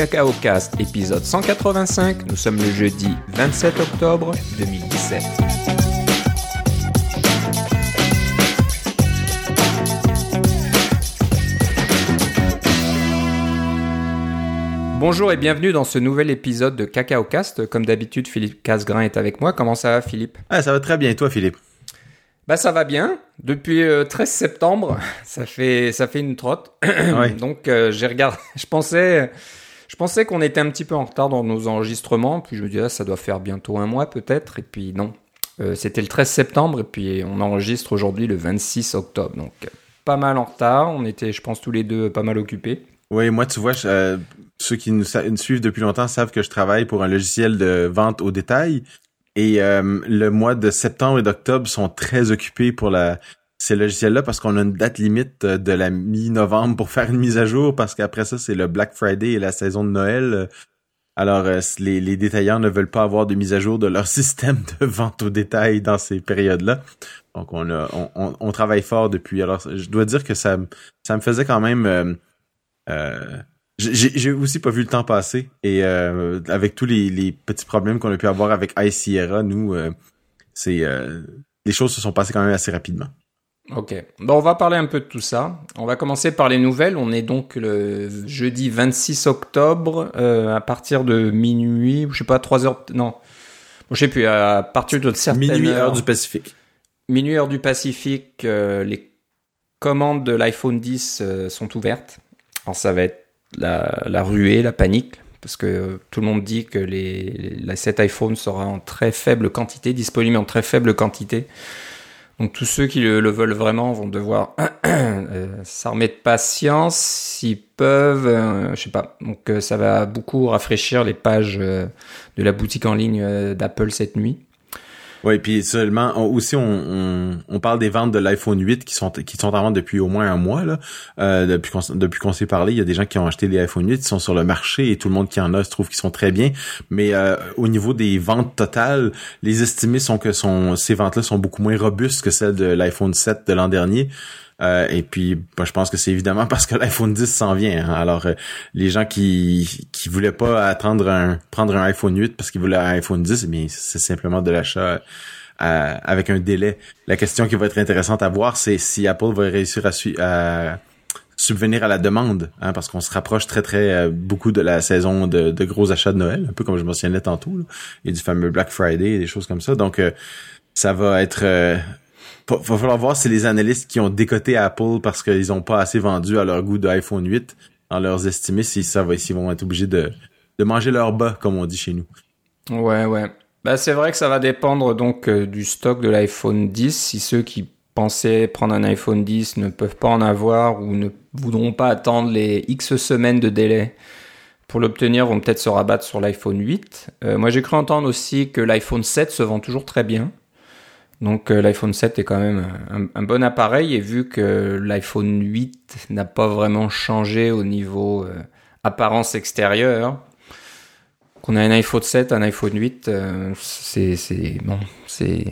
Cacao Cast, épisode 185. Nous sommes le jeudi 27 octobre 2017. Bonjour et bienvenue dans ce nouvel épisode de Cacao Cast. Comme d'habitude, Philippe Casgrain est avec moi. Comment ça va, Philippe? Ah, ça va très bien. Et toi, Philippe? Bah, ça va bien. Depuis euh, 13 septembre, ça fait ça fait une trotte. Ouais. Donc, euh, j'ai regardé. Je pensais, je pensais qu'on était un petit peu en retard dans nos enregistrements. Puis je me disais, ah, ça doit faire bientôt un mois peut-être. Et puis non, Euh, c'était le 13 septembre. Et puis on enregistre aujourd'hui le 26 octobre. Donc pas mal en retard. On était, je pense, tous les deux pas mal occupés. Oui, moi, tu vois, euh, ceux qui nous, nous suivent depuis longtemps savent que je travaille pour un logiciel de vente au détail. Et euh, le mois de septembre et d'octobre sont très occupés pour la ces logiciels-là parce qu'on a une date limite euh, de la mi-novembre pour faire une mise à jour parce qu'après ça, c'est le Black Friday et la saison de Noël. Alors, euh, les, les détaillants ne veulent pas avoir de mise à jour de leur système de vente au détail dans ces périodes-là. Donc, on, a, on, on, travaille fort depuis. Alors, je dois dire que ça, ça me faisait quand même... euh, euh, j'ai aussi pas vu le temps passer et euh, avec tous les, les petits problèmes qu'on a pu avoir avec Ice Sierra, nous, euh, c'est les choses se sont passées quand même assez rapidement. Ok. Bon, on va parler un peu de tout ça. On va commencer par les nouvelles. On est donc le jeudi 26 octobre euh, à partir de minuit, je sais pas, 3 heures. Non, bon, je sais plus. À partir de certaines Minuit heures, heure du Pacifique. minuit heure du Pacifique, euh, les commandes de l'iPhone 10 euh, sont ouvertes. Alors ça va être la, la ruée, la panique, parce que tout le monde dit que les, la 7 iPhone sera en très faible quantité, disponible en très faible quantité. Donc tous ceux qui le, le veulent vraiment vont devoir euh, s'armer de patience s'ils peuvent, euh, je sais pas. Donc euh, ça va beaucoup rafraîchir les pages de la boutique en ligne d'Apple cette nuit. Oui, puis seulement on- aussi on, on, on parle des ventes de l'iPhone 8 qui sont qui sont en vente depuis au moins un mois là. Euh, depuis qu'on depuis qu'on s'est parlé, il y a des gens qui ont acheté des iPhone 8, qui sont sur le marché et tout le monde qui en a se trouve qu'ils sont très bien. Mais euh, au niveau des ventes totales, les estimés sont que sont ces ventes-là sont beaucoup moins robustes que celles de l'iPhone 7 de l'an dernier. Euh, et puis, bah, je pense que c'est évidemment parce que l'iPhone 10 s'en vient. hein. Alors, euh, les gens qui qui voulaient pas attendre un prendre un iPhone 8 parce qu'ils voulaient un iPhone 10, eh bien, c'est simplement de l'achat euh, avec un délai. La question qui va être intéressante à voir, c'est si Apple va réussir à, à subvenir à la demande, hein, parce qu'on se rapproche très très euh, beaucoup de la saison de, de gros achats de Noël, un peu comme je mentionnais tantôt, là, et du fameux Black Friday et des choses comme ça. Donc, euh, ça va être euh, va falloir voir si les analystes qui ont décoté Apple parce qu'ils ont pas assez vendu à leur goût de iPhone 8 dans leurs estimés, si ça va, s'ils vont être obligés de, de manger leur bas, comme on dit chez nous. Ouais, ouais. Bah, c'est vrai que ça va dépendre donc euh, du stock de l'iPhone 10. Si ceux qui pensaient prendre un iPhone 10 ne peuvent pas en avoir ou ne voudront pas attendre les X semaines de délai pour l'obtenir, vont peut-être se rabattre sur l'iPhone 8. Euh, moi, j'ai cru entendre aussi que l'iPhone 7 se vend toujours très bien. Donc euh, l'iPhone 7 est quand même un, un bon appareil. Et vu que l'iPhone 8 n'a pas vraiment changé au niveau euh, apparence extérieure, qu'on a un iPhone 7, un iPhone 8, euh, c'est bon, c'est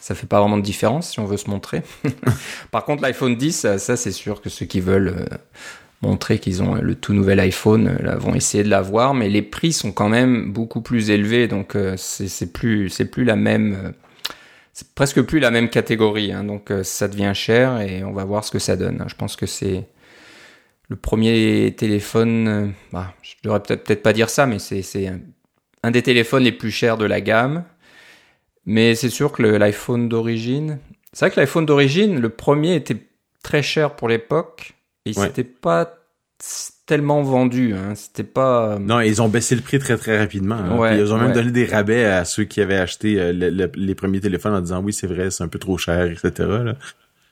ça fait pas vraiment de différence si on veut se montrer. Par contre, l'iPhone 10, ça, ça, c'est sûr que ceux qui veulent euh, montrer qu'ils ont le tout nouvel iPhone euh, là, vont essayer de l'avoir, mais les prix sont quand même beaucoup plus élevés, donc euh, c'est plus c'est plus la même euh, c'est presque plus la même catégorie, hein, donc euh, ça devient cher et on va voir ce que ça donne. Je pense que c'est le premier téléphone, euh, bah, je devrais peut-être pas dire ça, mais c'est un, un des téléphones les plus chers de la gamme. Mais c'est sûr que l'iPhone d'origine, c'est vrai que l'iPhone d'origine, le premier était très cher pour l'époque et il Ouais. pas tellement vendu. Hein. C'était pas. Non, ils ont baissé le prix très très rapidement. hein. Ouais, ils ont même ouais. donné des rabais à ceux qui avaient acheté euh, le- le- les premiers téléphones en disant oui c'est vrai c'est un peu trop cher etc. là.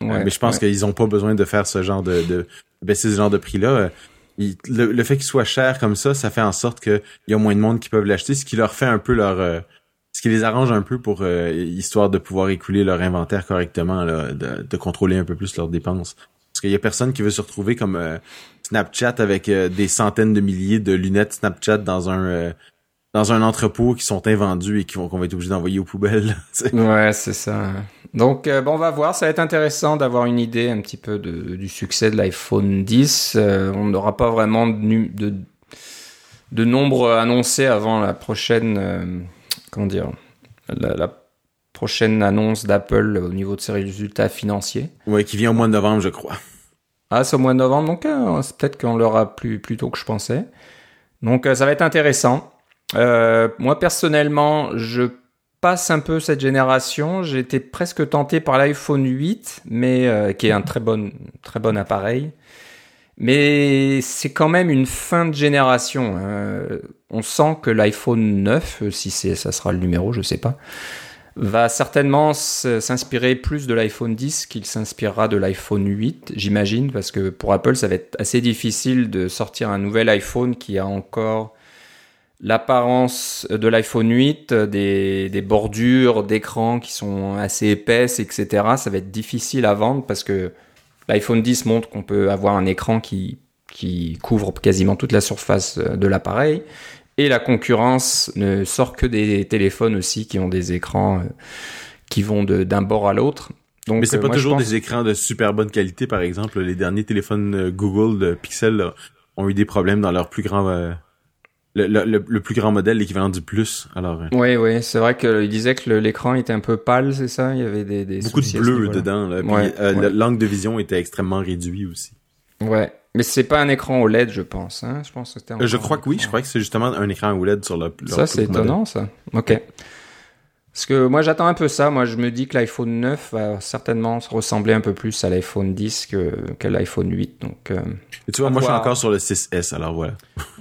Euh, mais je pense qu'ils ont pas besoin de faire ce genre de, de baisser ce genre de prix là. le, le fait qu'il soit cher comme ça, ça fait en sorte qu'il y a moins de monde qui peuvent l'acheter, ce qui leur fait un peu leur euh, ce qui les arrange un peu pour euh, histoire de pouvoir écouler leur inventaire correctement, là, de, de contrôler un peu plus leurs dépenses. Parce qu'il y a personne qui veut se retrouver comme euh, Snapchat avec euh, des centaines de milliers de lunettes Snapchat dans un euh, dans un entrepôt qui sont invendus et qui vont qu'on va être obligé d'envoyer aux poubelles. Ouais, c'est ça. Donc, euh, bon, on va voir. Ça va être intéressant d'avoir une idée un petit peu du succès de l'iPhone 10. Euh, on n'aura pas vraiment de, nombres annoncés avant la prochaine, comment dire, la, prochaine annonce d'Apple au niveau de ses résultats financiers. Ouais, qui vient au mois de novembre, je crois. Ah, c'est au mois de novembre, donc peut-être qu'on l'aura plus, plus tôt que je pensais. Donc ça va être intéressant. moi personnellement, je passe un peu cette génération. J'étais presque tenté par l'iPhone 8, mais euh, qui est un très bon, très bon appareil. Mais c'est quand même une fin de génération. Hein. On sent que l'iPhone 9, euh, si c'est, ça sera le numéro, je sais pas, va certainement s'inspirer plus de l'iPhone 10 qu'il s'inspirera de l'iPhone 8, j'imagine, parce que pour Apple, ça va être assez difficile de sortir un nouvel iPhone qui a encore l'apparence de l'iPhone 8, des, bordures d'écran qui sont assez épaisses, etc. Ça va être difficile à vendre parce que l'iPhone 10 montre qu'on peut avoir un écran qui couvre quasiment toute la surface de l'appareil. Et la concurrence ne sort que des téléphones aussi qui ont des écrans euh, qui vont d'un bord à l'autre. Donc, Mais c'est pas euh, toujours des écrans de super bonne qualité, par exemple. Les derniers téléphones euh, Google de Pixel ont eu des problèmes dans leur plus grand le, plus grand modèle, l'équivalent du plus. Alors. Euh. Oui, oui, c'est vrai qu'il disait que l'écran était un peu pâle, c'est ça? Il y avait des, des beaucoup de bleu dedans. Là. Euh, l'angle de vision était extrêmement réduit aussi. Ouais, mais c'est pas un écran OLED, je pense. Hein? Je pense que c'était. Euh, je crois que oui. Je crois que c'est justement un écran OLED sur le. Ça, c'est étonnant, ça. Ok. Parce que moi j'attends un peu ça. Moi je me dis que l'iPhone 9 va certainement ressembler un peu plus à l'iPhone 10 que qu'à l'iPhone 8. Donc. Euh, Et tu vois, moi je suis encore sur le 6S. Alors voilà.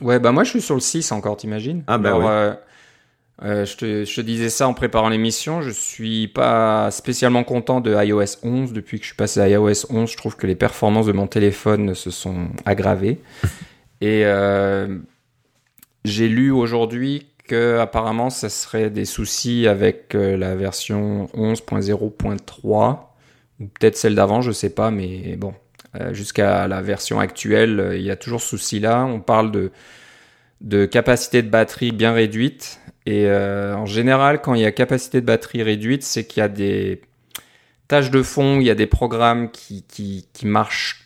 ouais, bah moi je suis sur le 6 encore. T'imagines? Ah bah oui. Euh, euh, je, te, je te disais ça en préparant l'émission. Je suis pas spécialement content de iOS 11 depuis que je suis passé à iOS 11. Je trouve que les performances de mon téléphone se sont aggravées. Et euh, j'ai lu aujourd'hui que apparemment ça serait des soucis avec euh, la version 11.0.3 ou peut-être celle d'avant, je sais pas, mais bon, euh, jusqu'à la version actuelle, il y a toujours ce souci-là. On parle de de capacité de batterie bien réduite et en général, quand il y a capacité de batterie réduite, c'est qu'il y a des tâches de fond, il y a des programmes qui qui, qui marchent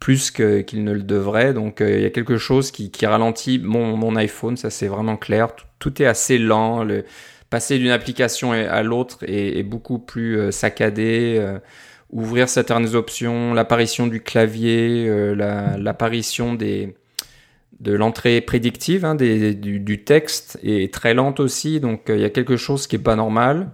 plus qu'il ne le devrait. Donc euh, il y a quelque chose qui, qui ralentit mon, mon, iPhone, ça c'est vraiment clair. Tout, est assez lent. Le, passer d'une application à l'autre est, beaucoup plus euh, saccadé. Euh, ouvrir certaines options, l'apparition du clavier, l'apparition des de l'entrée prédictive hein, du, du, texte est très lente aussi. Donc il y a quelque chose qui est pas normal.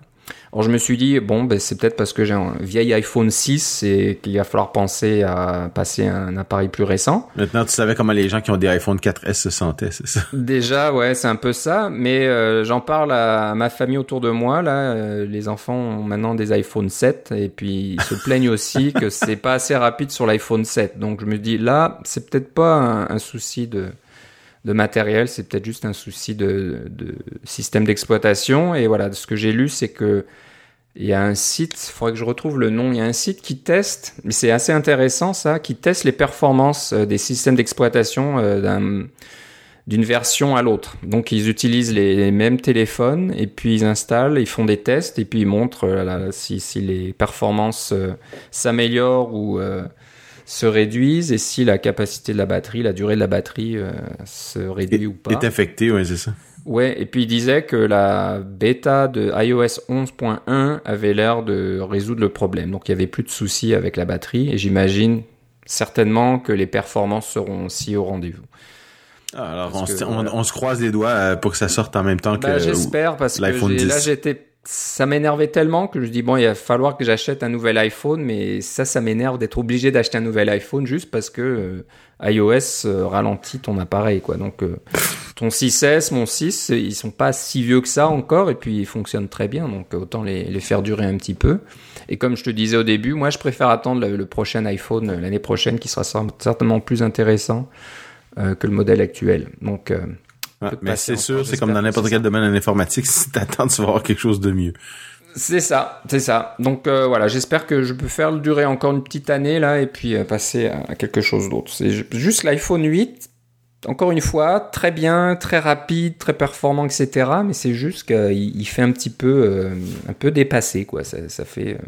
Alors je me suis dit, bon, ben, c'est peut-être parce que j'ai un vieil iPhone 6 et qu'il va falloir penser à passer un appareil plus récent. Maintenant, tu savais comment les gens qui ont des iPhone 4S se sentaient, c'est ça? Déjà, ouais, c'est un peu ça. Mais euh, j'en parle à ma famille autour de moi. Là, euh, les enfants ont maintenant des iPhone 7 et puis ils se plaignent aussi que c'est pas assez rapide sur l'iPhone 7. Donc je me dis, là, c'est peut-être pas un souci de de matériel, c'est peut-être juste un souci de, système d'exploitation. Et voilà, ce que j'ai lu, c'est que il y a un site, il faudrait que je retrouve le nom, il y a un site qui teste, mais c'est assez intéressant ça, qui teste les performances euh, des systèmes d'exploitation euh, d'une version à l'autre. Donc ils utilisent les, mêmes téléphones et puis ils installent, ils font des tests et puis ils montrent euh, si, les performances s'améliorent ou se réduisent et si la capacité de la batterie, la durée de la batterie euh, se réduit ou pas. Est affectée, ouais, c'est ça. Ouais, et puis il disait que la bêta de iOS 11.1 avait l'air de résoudre le problème. Donc il y avait plus de soucis avec la batterie et j'imagine certainement que les performances seront aussi au rendez-vous. Ah, alors on, on, se croise les doigts euh, pour que ça sorte en même temps bah, que parce que là j'étais ça m'énervait tellement que je dis bon il va falloir que j'achète un nouvel iPhone mais ça ça m'énerve d'être obligé d'acheter un nouvel iPhone juste parce que euh, iOS euh, ralentit ton appareil quoi. Donc euh, ton 6S mon 6 ils sont pas si vieux que ça encore et puis ils fonctionnent très bien donc autant les, les, faire durer un petit peu. Et comme je te disais au début moi je préfère attendre le, prochain iPhone l'année prochaine qui sera certainement plus intéressant que le modèle actuel. Donc mais c'est sûr, c'est comme dans n'importe quel domaine en informatique, si t'attends, tu vas avoir quelque chose de mieux. C'est ça, c'est ça. Donc euh, voilà, j'espère que je peux faire le durer encore une petite année là et puis euh, passer à quelque chose d'autre. C'est juste l'iPhone 8, encore une fois, très bien, très rapide, très performant, etc. Mais c'est juste qu'il fait un petit peu, euh, un peu dépassé quoi. Ça, ça fait,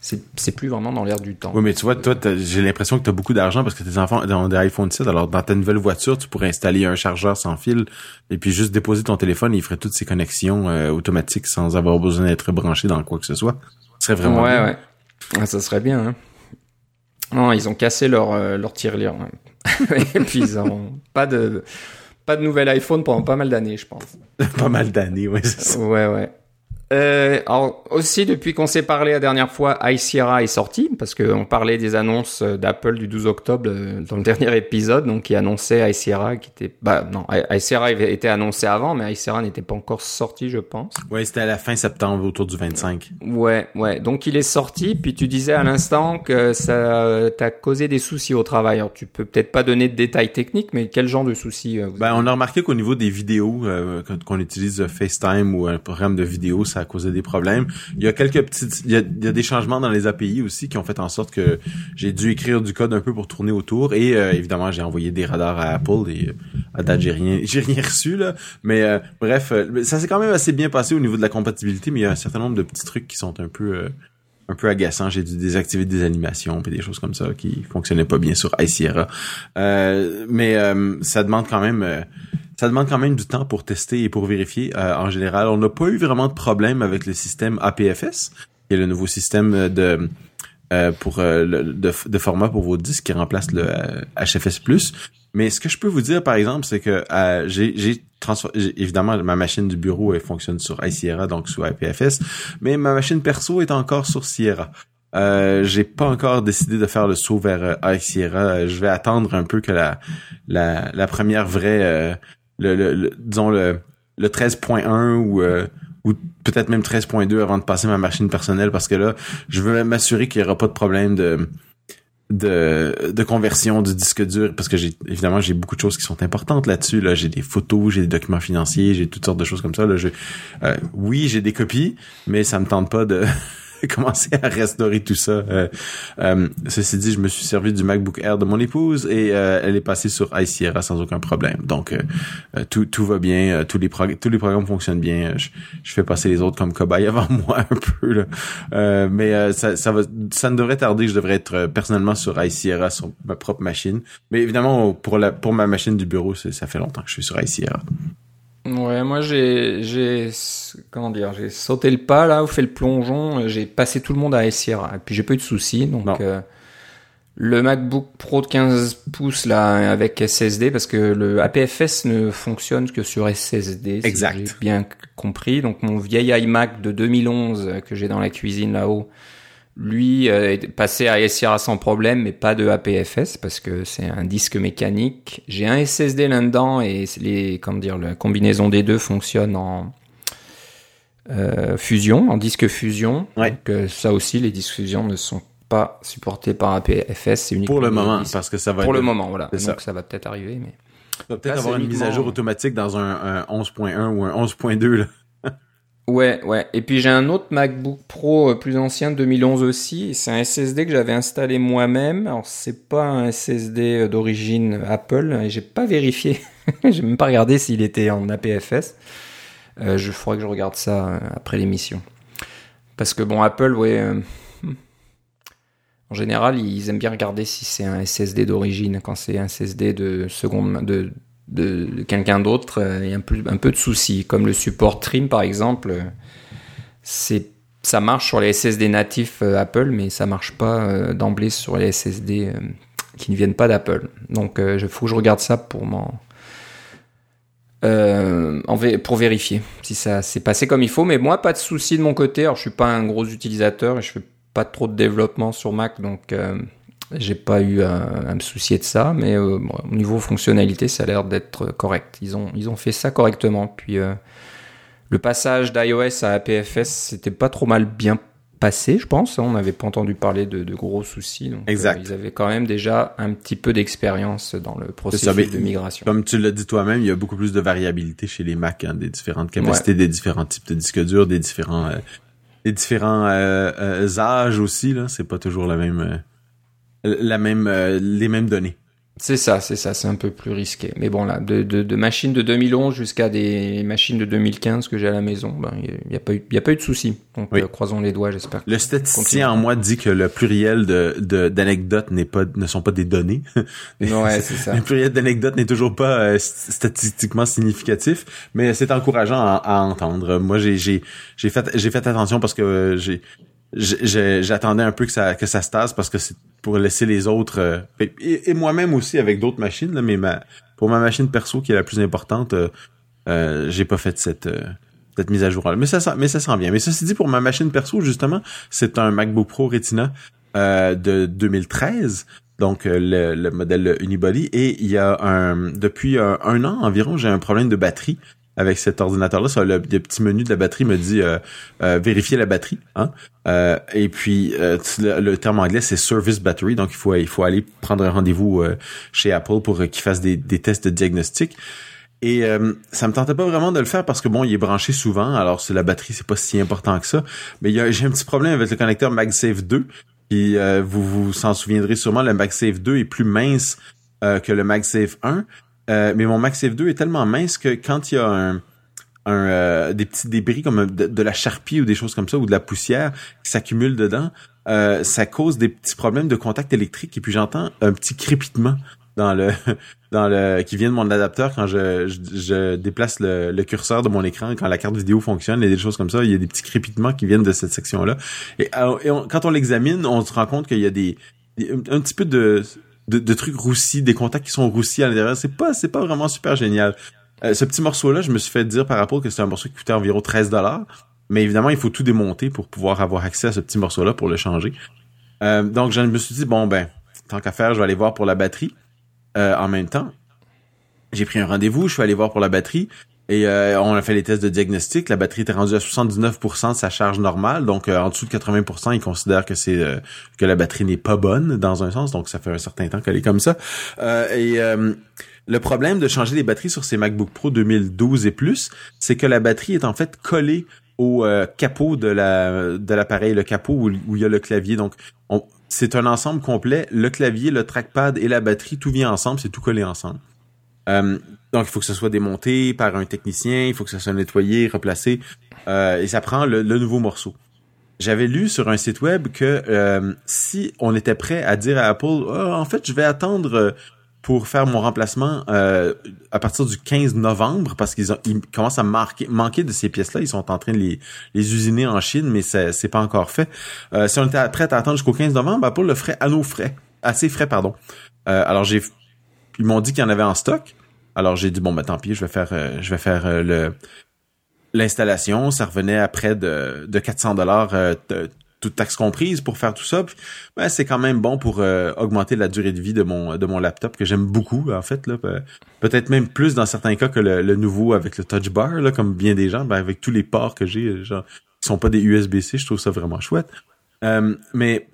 c'est plus vraiment dans l'air du temps. Oui, mais tu vois, toi, j'ai l'impression que tu as beaucoup d'argent parce que tes enfants ont des iPhone 7. Alors, dans ta nouvelle voiture, tu pourrais installer un chargeur sans fil et puis juste déposer ton téléphone et il ferait toutes ces connexions euh, automatiques sans avoir besoin d'être branché dans quoi que ce soit. Ce serait vraiment ouais, bien. Ouais, ah, ça serait bien. Hein. Non, ils ont cassé leur, euh, leur tirelire. et puis, ils ont pas de, pas de nouvel iPhone pendant pas mal d'années, je pense. pas mal d'années, oui, c'est ça. Ouais, ouais. Euh, alors aussi depuis qu'on s'est parlé la dernière fois, iSierra est sorti parce qu'on parlait des annonces d'Apple du 12 octobre euh, dans le dernier épisode, donc qui annonçait iSierra qui était bah non iSierra était annoncé avant, mais iSierra n'était pas encore sorti, je pense. Ouais, c'était à la fin septembre, autour du 25. Ouais, ouais. Donc il est sorti, puis tu disais à l'instant que ça t'a causé des soucis au travail. Alors tu peux peut-être pas donner de détails techniques, mais quel genre de soucis euh, Ben on a remarqué qu'au niveau des vidéos euh, qu'on utilise FaceTime ou un programme de vidéo, ça a causé des problèmes. Il y a quelques petites, il y a, des changements dans les API aussi qui ont fait en sorte que j'ai dû écrire du code un peu pour tourner autour. Et euh, évidemment, j'ai envoyé des radars à Apple et à date j'ai rien, reçu. Mais euh, bref, euh, ça s'est quand même assez bien passé au niveau de la compatibilité, mais il y a un certain nombre de petits trucs qui sont un peu un peu agaçants. J'ai dû désactiver des animations et des choses comme ça qui fonctionnaient pas bien sur iSierra. mais ça demande quand même ça demande quand même du temps pour tester et pour vérifier. Euh, en général, on n'a pas eu vraiment de problème avec le système APFS, qui est le nouveau système de euh, pour euh, le, de, format pour vos disques qui remplace le HFS+. Mais ce que je peux vous dire, par exemple, c'est que j'ai j'ai évidemment ma machine du bureau elle fonctionne sur iSierra donc sous APFS, mais ma machine perso est encore sur Sierra. Euh, j'ai pas encore décidé de faire le saut vers iSierra. Je vais attendre un peu que la la, la première vraie le, le, disons le, le 13.1 ou euh, ou peut-être même 13.2 avant de passer ma machine personnelle parce que là, je veux m'assurer qu'il y aura pas de problème de de, de conversion du disque dur parce que j'ai évidemment j'ai beaucoup de choses qui sont importantes là-dessus là. J'ai des photos j'ai des documents financiers j'ai toutes sortes de choses comme ça là. Je euh, oui j'ai des copies mais ça me tente pas de commencer à restaurer tout ça. Euh, euh, ceci dit, je me suis servi du MacBook Air de mon épouse et euh, elle est passée sur iSierra sans aucun problème. Donc tout, tout va bien, tous les tous les programmes fonctionnent bien. Je, fais passer les autres comme cobaye avant moi un peu là. mais ça, ça va ça ne devrait tarder, je devrais être personnellement sur iSierra sur ma propre machine. Mais évidemment pour la pour ma machine du bureau, ça fait longtemps que je suis sur iSierra. Ouais, moi j'ai j'ai comment dire, j'ai sauté le pas là, ou fait le plongeon, j'ai passé tout le monde à Sierra et puis j'ai pas eu de soucis donc euh, le MacBook Pro de 15 pouces là avec SSD parce que le APFS ne fonctionne que sur SSD exact. j'ai bien compris. Donc mon vieil iMac de 2011 que j'ai dans la cuisine là-haut lui euh, est passé à SIRA sans problème, mais pas de APFS parce que c'est un disque mécanique. J'ai un SSD là-dedans et les, comment dire, la combinaison des deux fonctionne en euh, fusion, en disque fusion. Ouais. Donc euh, ça aussi, les disques fusion ne sont pas supportés par APFS. C'est uniquement pour le moment, parce que ça va. Pour le moment, voilà. Donc ça, va peut-être arriver, mais. va peut-être avoir une mise à jour automatique dans un, un 11.1 ou un 11.2 là. Ouais, ouais. Et puis j'ai un autre MacBook Pro euh, plus ancien, 2011 aussi. C'est un SSD que j'avais installé moi-même. Alors c'est pas un SSD euh, d'origine Apple. J'ai pas vérifié. j'ai même pas regardé s'il était en APFS. Euh, je ferai que je regarde ça euh, après l'émission. Parce que bon, Apple, ouais. Hmm. en général, ils aiment bien regarder si c'est un SSD d'origine. Quand c'est un SSD de seconde, de de, quelqu'un d'autre et un peu, un peu de soucis. Comme le support Trim par exemple, c'est ça marche sur les SSD natifs euh, Apple, mais ça marche pas euh, d'emblée sur les SSD euh, qui ne viennent pas d'Apple. Donc il faut que je regarde ça pour pour vérifier si ça s'est passé comme il faut. Mais moi, pas de soucis de mon côté. Alors, je suis pas un gros utilisateur et je fais pas trop de développement sur Mac, donc j'ai pas eu à, me soucier de ça, mais euh, au niveau fonctionnalité, ça a l'air d'être correct. Ils ont, ils ont fait ça correctement. Puis euh, le passage d'iOS à APFS, c'était pas trop mal bien passé, je pense. On n'avait pas entendu parler de, de gros soucis. Donc, euh, exact. ils avaient quand même déjà un petit peu d'expérience dans le processus de migration. Comme tu l'as dit toi-même, il y a beaucoup plus de variabilité chez les Mac, hein, des différentes capacités, des différents types de disques durs, des différents, des différents âges aussi. Là, c'est pas toujours la même la même, euh, les mêmes données. C'est ça, c'est ça, c'est un peu plus risqué. Mais bon, là, de, de, de machines de 2011 jusqu'à des machines de 2015 que j'ai à la maison, ben, il n'y a, pas eu, y a pas eu de souci. Donc, Oui. euh, croisons les doigts, j'espère. Le statisticien en moi dit que le pluriel de d'anecdotes n'est pas ne sont pas des données. Ouais, c'est ça. Le pluriel d'anecdotes n'est toujours pas euh, st- statistiquement significatif, mais c'est encourageant à, à entendre. Moi, j'ai j'ai j'ai fait j'ai fait attention parce que euh, j'ai- j'attendais un peu que ça que ça se tasse parce que c'est pour laisser les autres euh, et, moi-même aussi avec d'autres machines là, mais ma pour ma machine perso qui est la plus importante, euh, euh, j'ai pas fait cette euh, cette mise à jour là. Mais ça s'en- mais ça s'en vient. Mais ceci dit pour ma machine perso justement, c'est un MacBook Pro Retina euh, de 2013 donc le, le modèle Unibody et il y a un depuis un an environ j'ai un problème de batterie avec cet ordinateur là le, petit menu de la batterie me dit euh, euh, vérifier la batterie hein Euh, et puis euh, le, le terme anglais c'est service battery donc il faut il faut aller prendre un rendez-vous euh, chez Apple pour qu'ils fassent des, des tests de diagnostic et euh, ça me tentait pas vraiment de le faire parce que bon, il est branché souvent, alors la batterie, c'est pas si important que ça. Mais j'ai un petit problème avec le connecteur MagSafe 2. Puis euh, vous vous s'en souviendrez sûrement, le MagSafe 2 est plus mince euh, que le MagSafe 1. Euh, mais mon MagSafe 2 est tellement mince que quand il y a un, un, euh, des petits débris comme de, la charpie ou des choses comme ça ou de la poussière qui s'accumule dedans, euh, ça cause des petits problèmes de contact électrique et puis j'entends un petit crépitement dans le dans le qui vient de mon adapteur quand je, je, je déplace le, le curseur de mon écran quand la carte vidéo fonctionne et des choses comme ça il y a des petits crépitements qui viennent de cette section là et, on- quand on l'examine on se rend compte qu'il y a des, un petit peu de, de de trucs roussis des contacts qui sont roussis à l'intérieur. C'est pas c'est pas vraiment super génial. Euh, ce petit morceau là je me suis fait dire par Apple que c'est un morceau qui coûtait environ 13 dollars. Mais évidemment il faut tout démonter pour pouvoir avoir accès à ce petit morceau là pour le changer. Euh, donc je me suis dit bon ben tant qu'à faire je vais aller voir pour la batterie. Euh, en même temps. J'ai pris un rendez-vous, je suis allé voir pour la batterie et euh, on a fait les tests de diagnostic. La batterie était rendue à 79% de sa charge normale, donc euh, en dessous de 80%, ils considèrent que c'est euh, que la batterie n'est pas bonne dans un sens, donc ça fait un certain temps qu'elle est comme ça. Euh, et euh, le problème de changer les batteries sur ces MacBook Pro 2012 et plus, c'est que la batterie est en fait collée au capot de la de l'appareil, le capot où, où il y a le clavier. Donc on- c'est un ensemble complet. Le clavier, le trackpad et la batterie, tout vient ensemble, c'est tout collé ensemble. Euh, donc il faut que ce soit démonté par un technicien, il faut que ça soit nettoyé, replacé, euh, et ça prend le, le nouveau morceau. J'avais lu sur un site web que euh, si on était prêt à dire à Apple, Ah, en fait, je vais attendre euh, pour faire mon remplacement euh, à partir du 15 novembre, parce qu'ils ils commencent à marquer, manquer de ces pièces-là, ils sont en train de les, les usiner en Chine, mais c'est pas encore fait. Si on était prêt à attendre jusqu'au 15 novembre, Apple le ferait à nos frais, à ses frais, pardon. Alors j'ai, ils m'ont dit qu'il y en avait en stock. Alors j'ai dit bon bah tant pis, je vais faire, euh, je vais faire euh, le l'installation. Ça revenait à près de, de 400 dollars, euh, toute taxe comprise pour faire tout ça. Puis, ben, c'est quand même bon pour augmenter la durée de vie de mon de mon laptop que j'aime beaucoup en fait là. Pe- Peut-être même plus dans certains cas que le, nouveau avec le touch bar là, comme bien des gens, ben, avec tous les ports que j'ai, genre qui sont pas des USB-C, je trouve ça vraiment chouette. Mais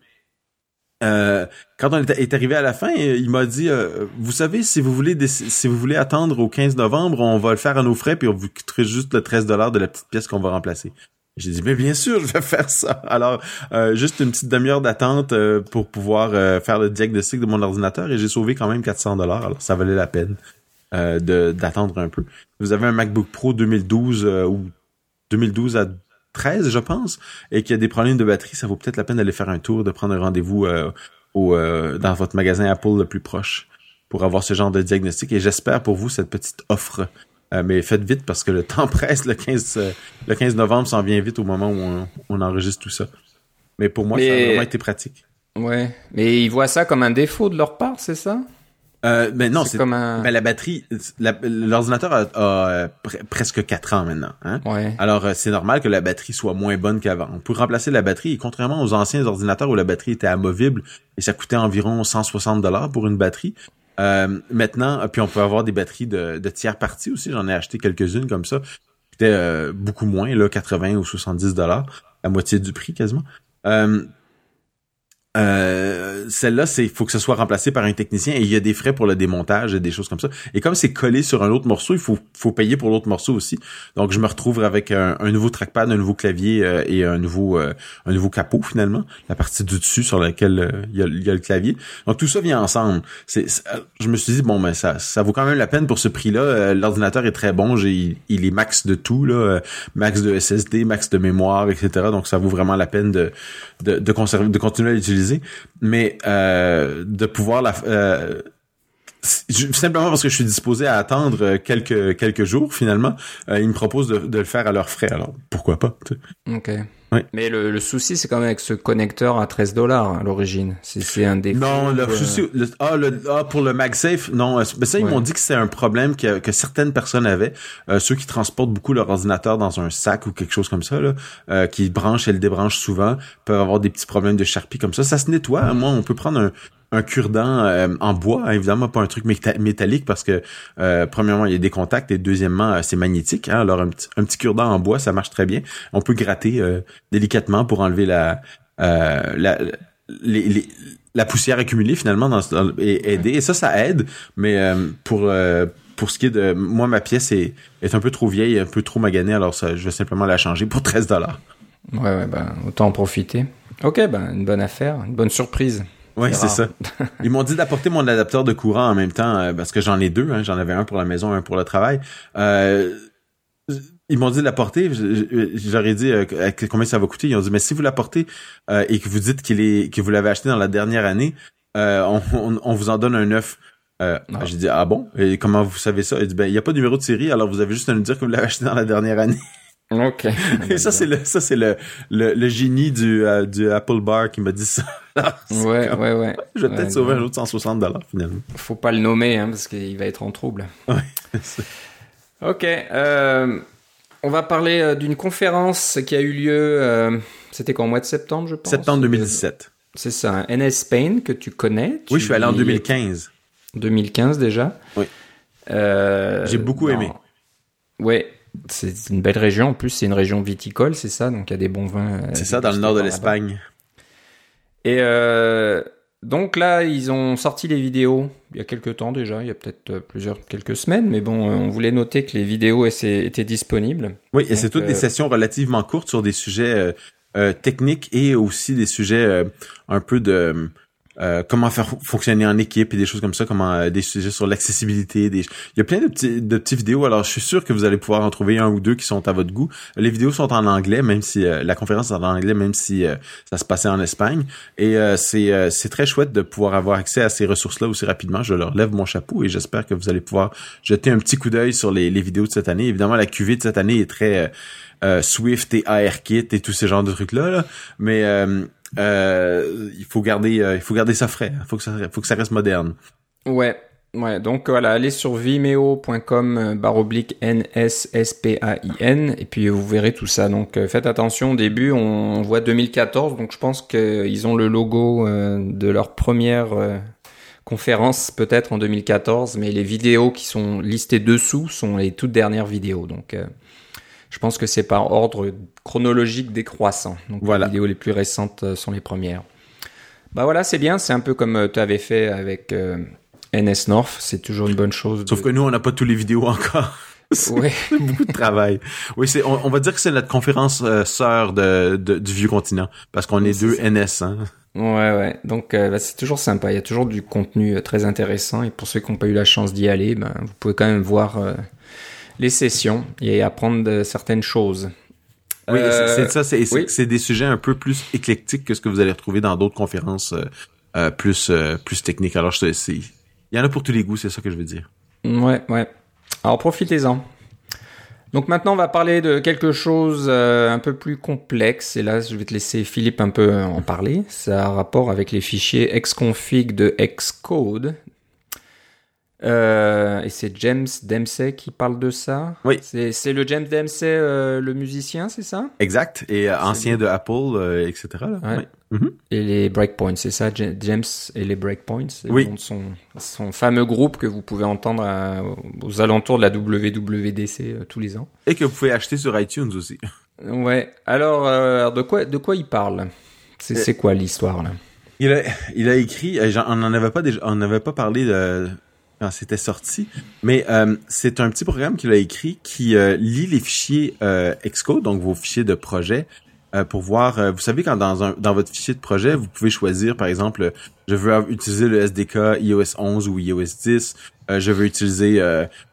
euh, quand on est, arrivé à la fin, il m'a dit, euh, vous savez, si vous voulez si vous voulez attendre au 15 novembre, on va le faire à nos frais, puis on vous coûterait juste le 13 dollars de la petite pièce qu'on va remplacer. J'ai dit, mais bien sûr, je vais faire ça. Alors, euh, juste une petite demi-heure d'attente euh, pour pouvoir euh, faire le diagnostic de mon ordinateur et j'ai sauvé quand même 400 dollars. Alors, ça valait la peine d'attendre un peu. Vous avez un MacBook Pro 2012 euh, ou 2012 à 13, je pense, et qu'il y a des problèmes de batterie, ça vaut peut-être la peine d'aller faire un tour, de prendre un rendez-vous euh, au, euh, dans votre magasin Apple le plus proche pour avoir ce genre de diagnostic. Et j'espère pour vous cette petite offre. Euh, mais faites vite parce que le temps presse. Le 15, euh, le 15 novembre s'en vient vite au moment où on, on enregistre tout ça. Mais pour moi, ça a vraiment été pratique. Ouais. Mais ils voient ça comme un défaut de leur part, c'est ça? Euh, mais non, C'est c'est comme un. ben, la batterie. L'ordinateur a, a, euh, pre- presque 4 ans maintenant. Hein? Ouais. Alors, euh, c'est normal que la batterie soit moins bonne qu'avant. Pour remplacer la batterie, et contrairement aux anciens ordinateurs où la batterie était amovible et ça coûtait environ 160 dollars pour une batterie, euh, maintenant, puis on peut avoir des batteries de, de tiers parties aussi. J'en ai acheté quelques-unes comme ça. C'était euh, beaucoup moins, là, 80 ou 70 dollars, la moitié du prix quasiment. Euh, euh, celle-là, c'est faut que ce soit remplacé par un technicien et il y a des frais pour le démontage et des choses comme ça. Et comme c'est collé sur un autre morceau, il faut, faut payer pour l'autre morceau aussi. Donc je me retrouve avec un, nouveau trackpad, un nouveau clavier euh, et un nouveau euh, un nouveau capot finalement, la partie du dessus sur laquelle il y, a, y a, le clavier. Donc tout ça vient ensemble. C'est, je me suis dit bon ben ça ça vaut quand même la peine pour ce prix-là. L'ordinateur est très bon, j'ai il est max de tout là, max de SSD, max de mémoire, etc. Donc ça vaut vraiment la peine de de, de conserver, de continuer à l'utiliser, mais euh, de pouvoir la euh, simplement parce que je suis disposé à attendre quelques quelques jours finalement, euh, ils me proposent de, de, le faire à leurs frais. Alors pourquoi pas Ok. Mais le, le souci, c'est quand même avec ce connecteur à 13 dollars à l'origine. C'est un défaut. Non, le souci, ah, le, ah, pour le MagSafe, non. Mais ça, ils m'ont dit que c'est un problème que, que certaines personnes avaient. Euh, ceux qui transportent beaucoup leur ordinateur dans un sac ou quelque chose comme ça, là, euh, qui branchent et le débranchent souvent, peuvent avoir des petits problèmes de charpie comme ça. Ça se nettoie. Moi, on peut prendre un, un cure-dent euh, en bois, évidemment pas un truc métallique parce que euh, premièrement il y a des contacts et deuxièmement euh, c'est magnétique. Hein, alors un petit, cure-dent en bois ça marche très bien. On peut gratter délicatement pour enlever la poussière accumulée finalement et aider et ça ça aide mais pour ce qui est de moi ma pièce est, est un peu trop vieille un peu trop maganée alors ça, je vais simplement la changer pour 13 dollars. Ouais ouais ben autant en profiter. OK ben une bonne affaire, une bonne surprise. Oui, c'est ça. Ils m'ont dit d'apporter mon adapteur de courant en même temps euh, parce que j'en ai deux. Hein. J'en avais un pour la maison, un pour le travail. Euh, ils m'ont dit de l'apporter. J'aurais dit euh, combien ça va coûter. Ils ont dit mais si vous l'apportez et que vous dites qu'il est que vous l'avez acheté dans la dernière année, on, on, vous en donne un neuf. Euh, J'ai dit ah bon? Et comment vous savez ça? Il dit ben il y a pas de numéro de série alors vous avez juste à nous dire que vous l'avez acheté dans la dernière année. Ok. Et ça c'est le ça c'est le, le, le génie du du Apple Bar qui m'a dit ça. ouais, ouais, ouais. Je vais peut-être sauver un autre 160 dollars finalement. Faut pas le nommer hein, parce qu'il va être en trouble. Ouais. ok. Euh, on va parler euh, d'une conférence qui a eu lieu. Euh, C'était qu'en mois de septembre, je pense? Septembre 2017. C'est ça. NS Spain que tu connais. oui, je suis allé en 2015. 2015 déjà. Oui. Euh, J'ai beaucoup aimé. Ouais, c'est une belle région. En plus, c'est une région viticole, c'est ça. Donc, il y a des bons vins. c'est ça, dans le nord de l'Espagne. Et euh, donc là, ils ont sorti les vidéos il y a quelques temps déjà, il y a peut-être euh, plusieurs quelques semaines, mais bon, euh, on voulait noter que les vidéos étaient disponibles. Oui, et c'est toutes des sessions relativement courtes sur des sujets techniques et aussi des sujets un peu de euh, comment faire fonctionner en équipe et des choses comme ça, comment euh, des sujets sur l'accessibilité. Des... Il y a plein de petits de petites vidéos. Alors, je suis sûr que vous allez pouvoir en trouver un ou deux qui sont à votre goût. Les vidéos sont en anglais, même si euh, la conférence est en anglais, même si ça se passait en Espagne. Et c'est c'est très chouette de pouvoir avoir accès à ces ressources-là aussi rapidement. Je leur lève mon chapeau et j'espère que vous allez pouvoir jeter un petit coup d'œil sur les, les vidéos de cette année. Évidemment, la QV de cette année est très Swift et ARKit et tous ces genres de trucs là, là. mais euh, il faut garder, euh, il faut garder ça frais. Il faut que ça, faut que ça reste moderne. Ouais. Ouais, donc voilà, allez sur vimeo.com euh, baroblique N-S-S-P-A-I-N et puis vous verrez tout ça. Donc faites attention, au début on voit 2014, donc je pense qu'ils ont le logo de leur première conférence peut-être en 2014, mais les vidéos qui sont listées dessous sont les toutes dernières vidéos. Donc je pense que c'est par ordre chronologique décroissant. Donc voilà. les vidéos les plus récentes euh, sont les premières. Bah voilà, c'est bien, c'est un peu comme euh, tu avais fait avec euh, NS North, c'est toujours une bonne chose. Sauf que nous, on n'a pas tous les vidéos encore. Oui. beaucoup de travail. Oui, c'est, on, va dire que c'est notre conférence sœur de, du vieux continent, parce qu'on est deux NS. Hein. Ouais, ouais. Donc bah, c'est toujours sympa. Il y a toujours du contenu très intéressant. Et pour ceux qui n'ont pas eu la chance d'y aller, ben, vous pouvez quand même voir les sessions et apprendre certaines choses. Oui, c'est ça, c'est des sujets un peu plus éclectiques que ce que vous allez retrouver dans d'autres conférences euh, euh, plus euh, plus techniques. Alors, c'est il y en a pour tous les goûts, c'est ça que je veux dire. Ouais, ouais. Alors profitez-en. Donc maintenant, on va parler de quelque chose un peu plus complexe. Et là, je vais te laisser Philippe un peu en parler. Ça a rapport avec les fichiers xconfig de Xcode. Euh, et c'est James Dempsey qui parle de ça. Oui. C'est le James Dempsey, euh, le musicien, c'est ça? Exact. Et euh, ancien de Apple, etc. Ouais. Mhm. Et les Breakpoints, c'est ça, James et les Breakpoints. Oui. Son, son fameux groupe que vous pouvez entendre aux alentours de la WWDC tous les ans. Et que vous pouvez acheter sur iTunes aussi. Ouais. Alors, de quoi, de quoi il parle? C'est quoi l'histoire là? Il a, il a écrit, on n'en avait pas déjà, on n'avait pas parlé de, c'était sorti, mais euh, c'est un petit programme qu'il a écrit qui euh, lit les fichiers euh, Xcode, donc vos fichiers de projet, pour voir. vous savez quand dans un dans votre fichier de projet, vous pouvez choisir par exemple, je veux utiliser le SDK iOS 11 ou iOS 10. je veux utiliser,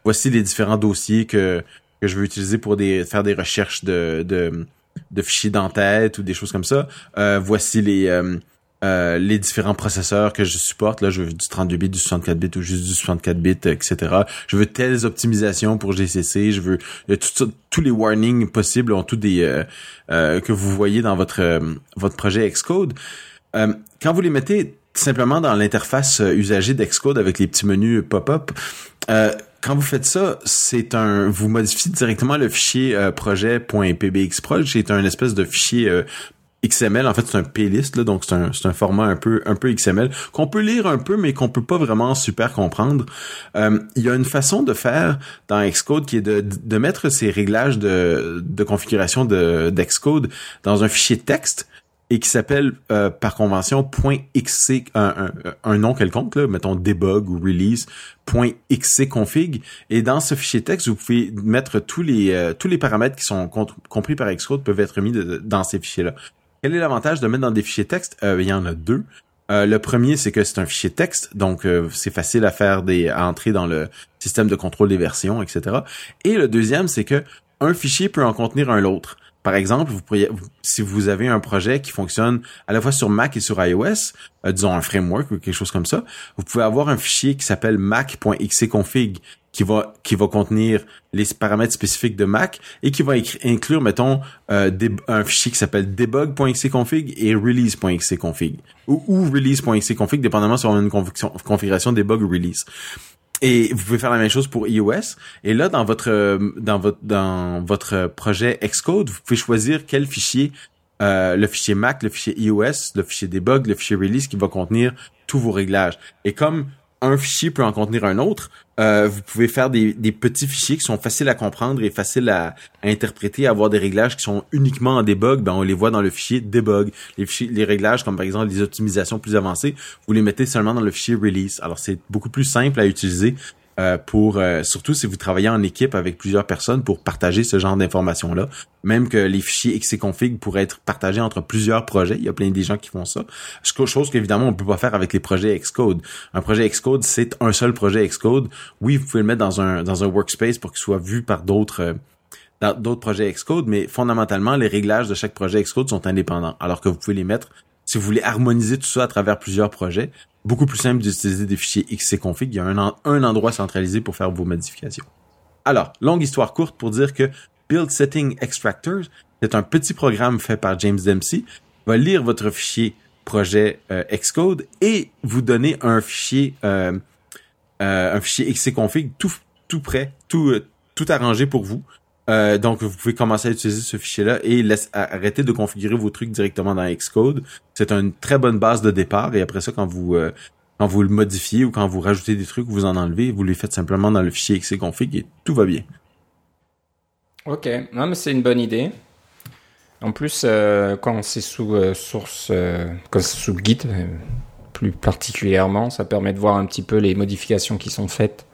voici les différents dossiers que que je veux utiliser pour des faire des recherches de de, de fichiers d'entête ou des choses comme ça. voici les euh, les différents processeurs que je supporte. Là, je veux du 32 bits, du 64 bits ou juste du 64 bits, etc. Je veux telles optimisations pour GCC. Je veux tous les warnings possibles ont tous des euh, euh, que vous voyez dans votre votre projet Xcode. quand vous les mettez simplement dans l'interface usagée d'Xcode avec les petits menus pop-up, quand vous faites ça, c'est un, vous modifiez directement le fichier projet.pbxproj. C'est un espèce de fichier XML, en fait, c'est un playlist, là, donc c'est un, un, format un peu, un peu XML qu'on peut lire un peu, mais qu'on peut pas vraiment super comprendre. Euh, il y a une façon de faire dans Xcode qui est de, de mettre ces réglages de, de configuration de d'Xcode dans un fichier texte et qui s'appelle euh, par convention .xc un, un, nom quelconque là, mettons debug ou release .xcconfig et dans ce fichier texte vous pouvez mettre tous les euh, tous les paramètres qui sont compris par Xcode peuvent être mis dans ces fichiers là. Quel est l'avantage de mettre dans des fichiers texte euh, Il y en a deux. Euh, le premier, c'est que c'est un fichier texte, donc euh, c'est facile à faire des à entrer dans le système de contrôle des versions, etc. Et le deuxième, c'est que un fichier peut en contenir un autre. Par exemple, vous pourriez, si vous avez un projet qui fonctionne à la fois sur Mac et sur iOS, disons un framework ou quelque chose comme ça, vous pouvez avoir un fichier qui s'appelle mac.xcconfig qui va qui va contenir les paramètres spécifiques de Mac et qui va inclure mettons euh, un fichier qui s'appelle debug.xcconfig et release.xcconfig ou, ou release.xcconfig dépendamment si on a une configuration debug ou release. Et vous pouvez faire la même chose pour iOS. Et là, dans votre dans votre dans votre projet Xcode, vous pouvez choisir quel fichier, euh, le fichier Mac, le fichier iOS, le fichier debug, le fichier release qui va contenir tous vos réglages. Et comme un fichier peut en contenir un autre, euh, vous pouvez faire des, petits fichiers qui sont faciles à comprendre et faciles à, interpréter, avoir des réglages qui sont uniquement en debug, ben on les voit dans le fichier debug. Les, fichiers, les réglages comme par exemple les optimisations plus avancées, vous les mettez seulement dans le fichier release. Alors c'est beaucoup plus simple à utiliser euh, pour euh, surtout si vous travaillez en équipe avec plusieurs personnes pour partager ce genre d'informations là. Même que les fichiers xcconfig pourraient être partagés entre plusieurs projets, il y a plein de gens qui font ça. Chose qu'évidemment on peut pas faire avec les projets Xcode. Un projet Xcode c'est un seul projet Xcode. Oui, vous pouvez le mettre dans un dans un workspace pour qu'il soit vu par d'autres euh, d'autres projets Xcode, mais fondamentalement les réglages de chaque projet Xcode sont indépendants, alors que vous pouvez les mettre si vous voulez harmoniser tout ça à travers plusieurs projets, beaucoup plus simple d'utiliser des fichiers xcconfig. Il y a un, endroit centralisé pour faire vos modifications. Alors, longue histoire courte pour dire que Build Setting Extractors, c'est un petit programme fait par James Dempsey, va lire votre fichier projet euh, Xcode et vous donner un fichier euh, euh, xcconfig tout prêt, tout tout arrangé pour vous. Euh, donc, vous pouvez commencer à utiliser ce fichier-là et laisse, arrêter de configurer vos trucs directement dans Xcode. C'est une très bonne base de départ. Et après ça, quand vous euh, quand vous le modifiez ou quand vous rajoutez des trucs, vous en enlevez, vous les faites simplement dans le fichier xconfig et tout va bien. Ok, non mais c'est une bonne idée. En plus, euh, quand c'est sous source, quand c'est sous Git, plus particulièrement, ça permet de voir un petit peu les modifications qui sont faites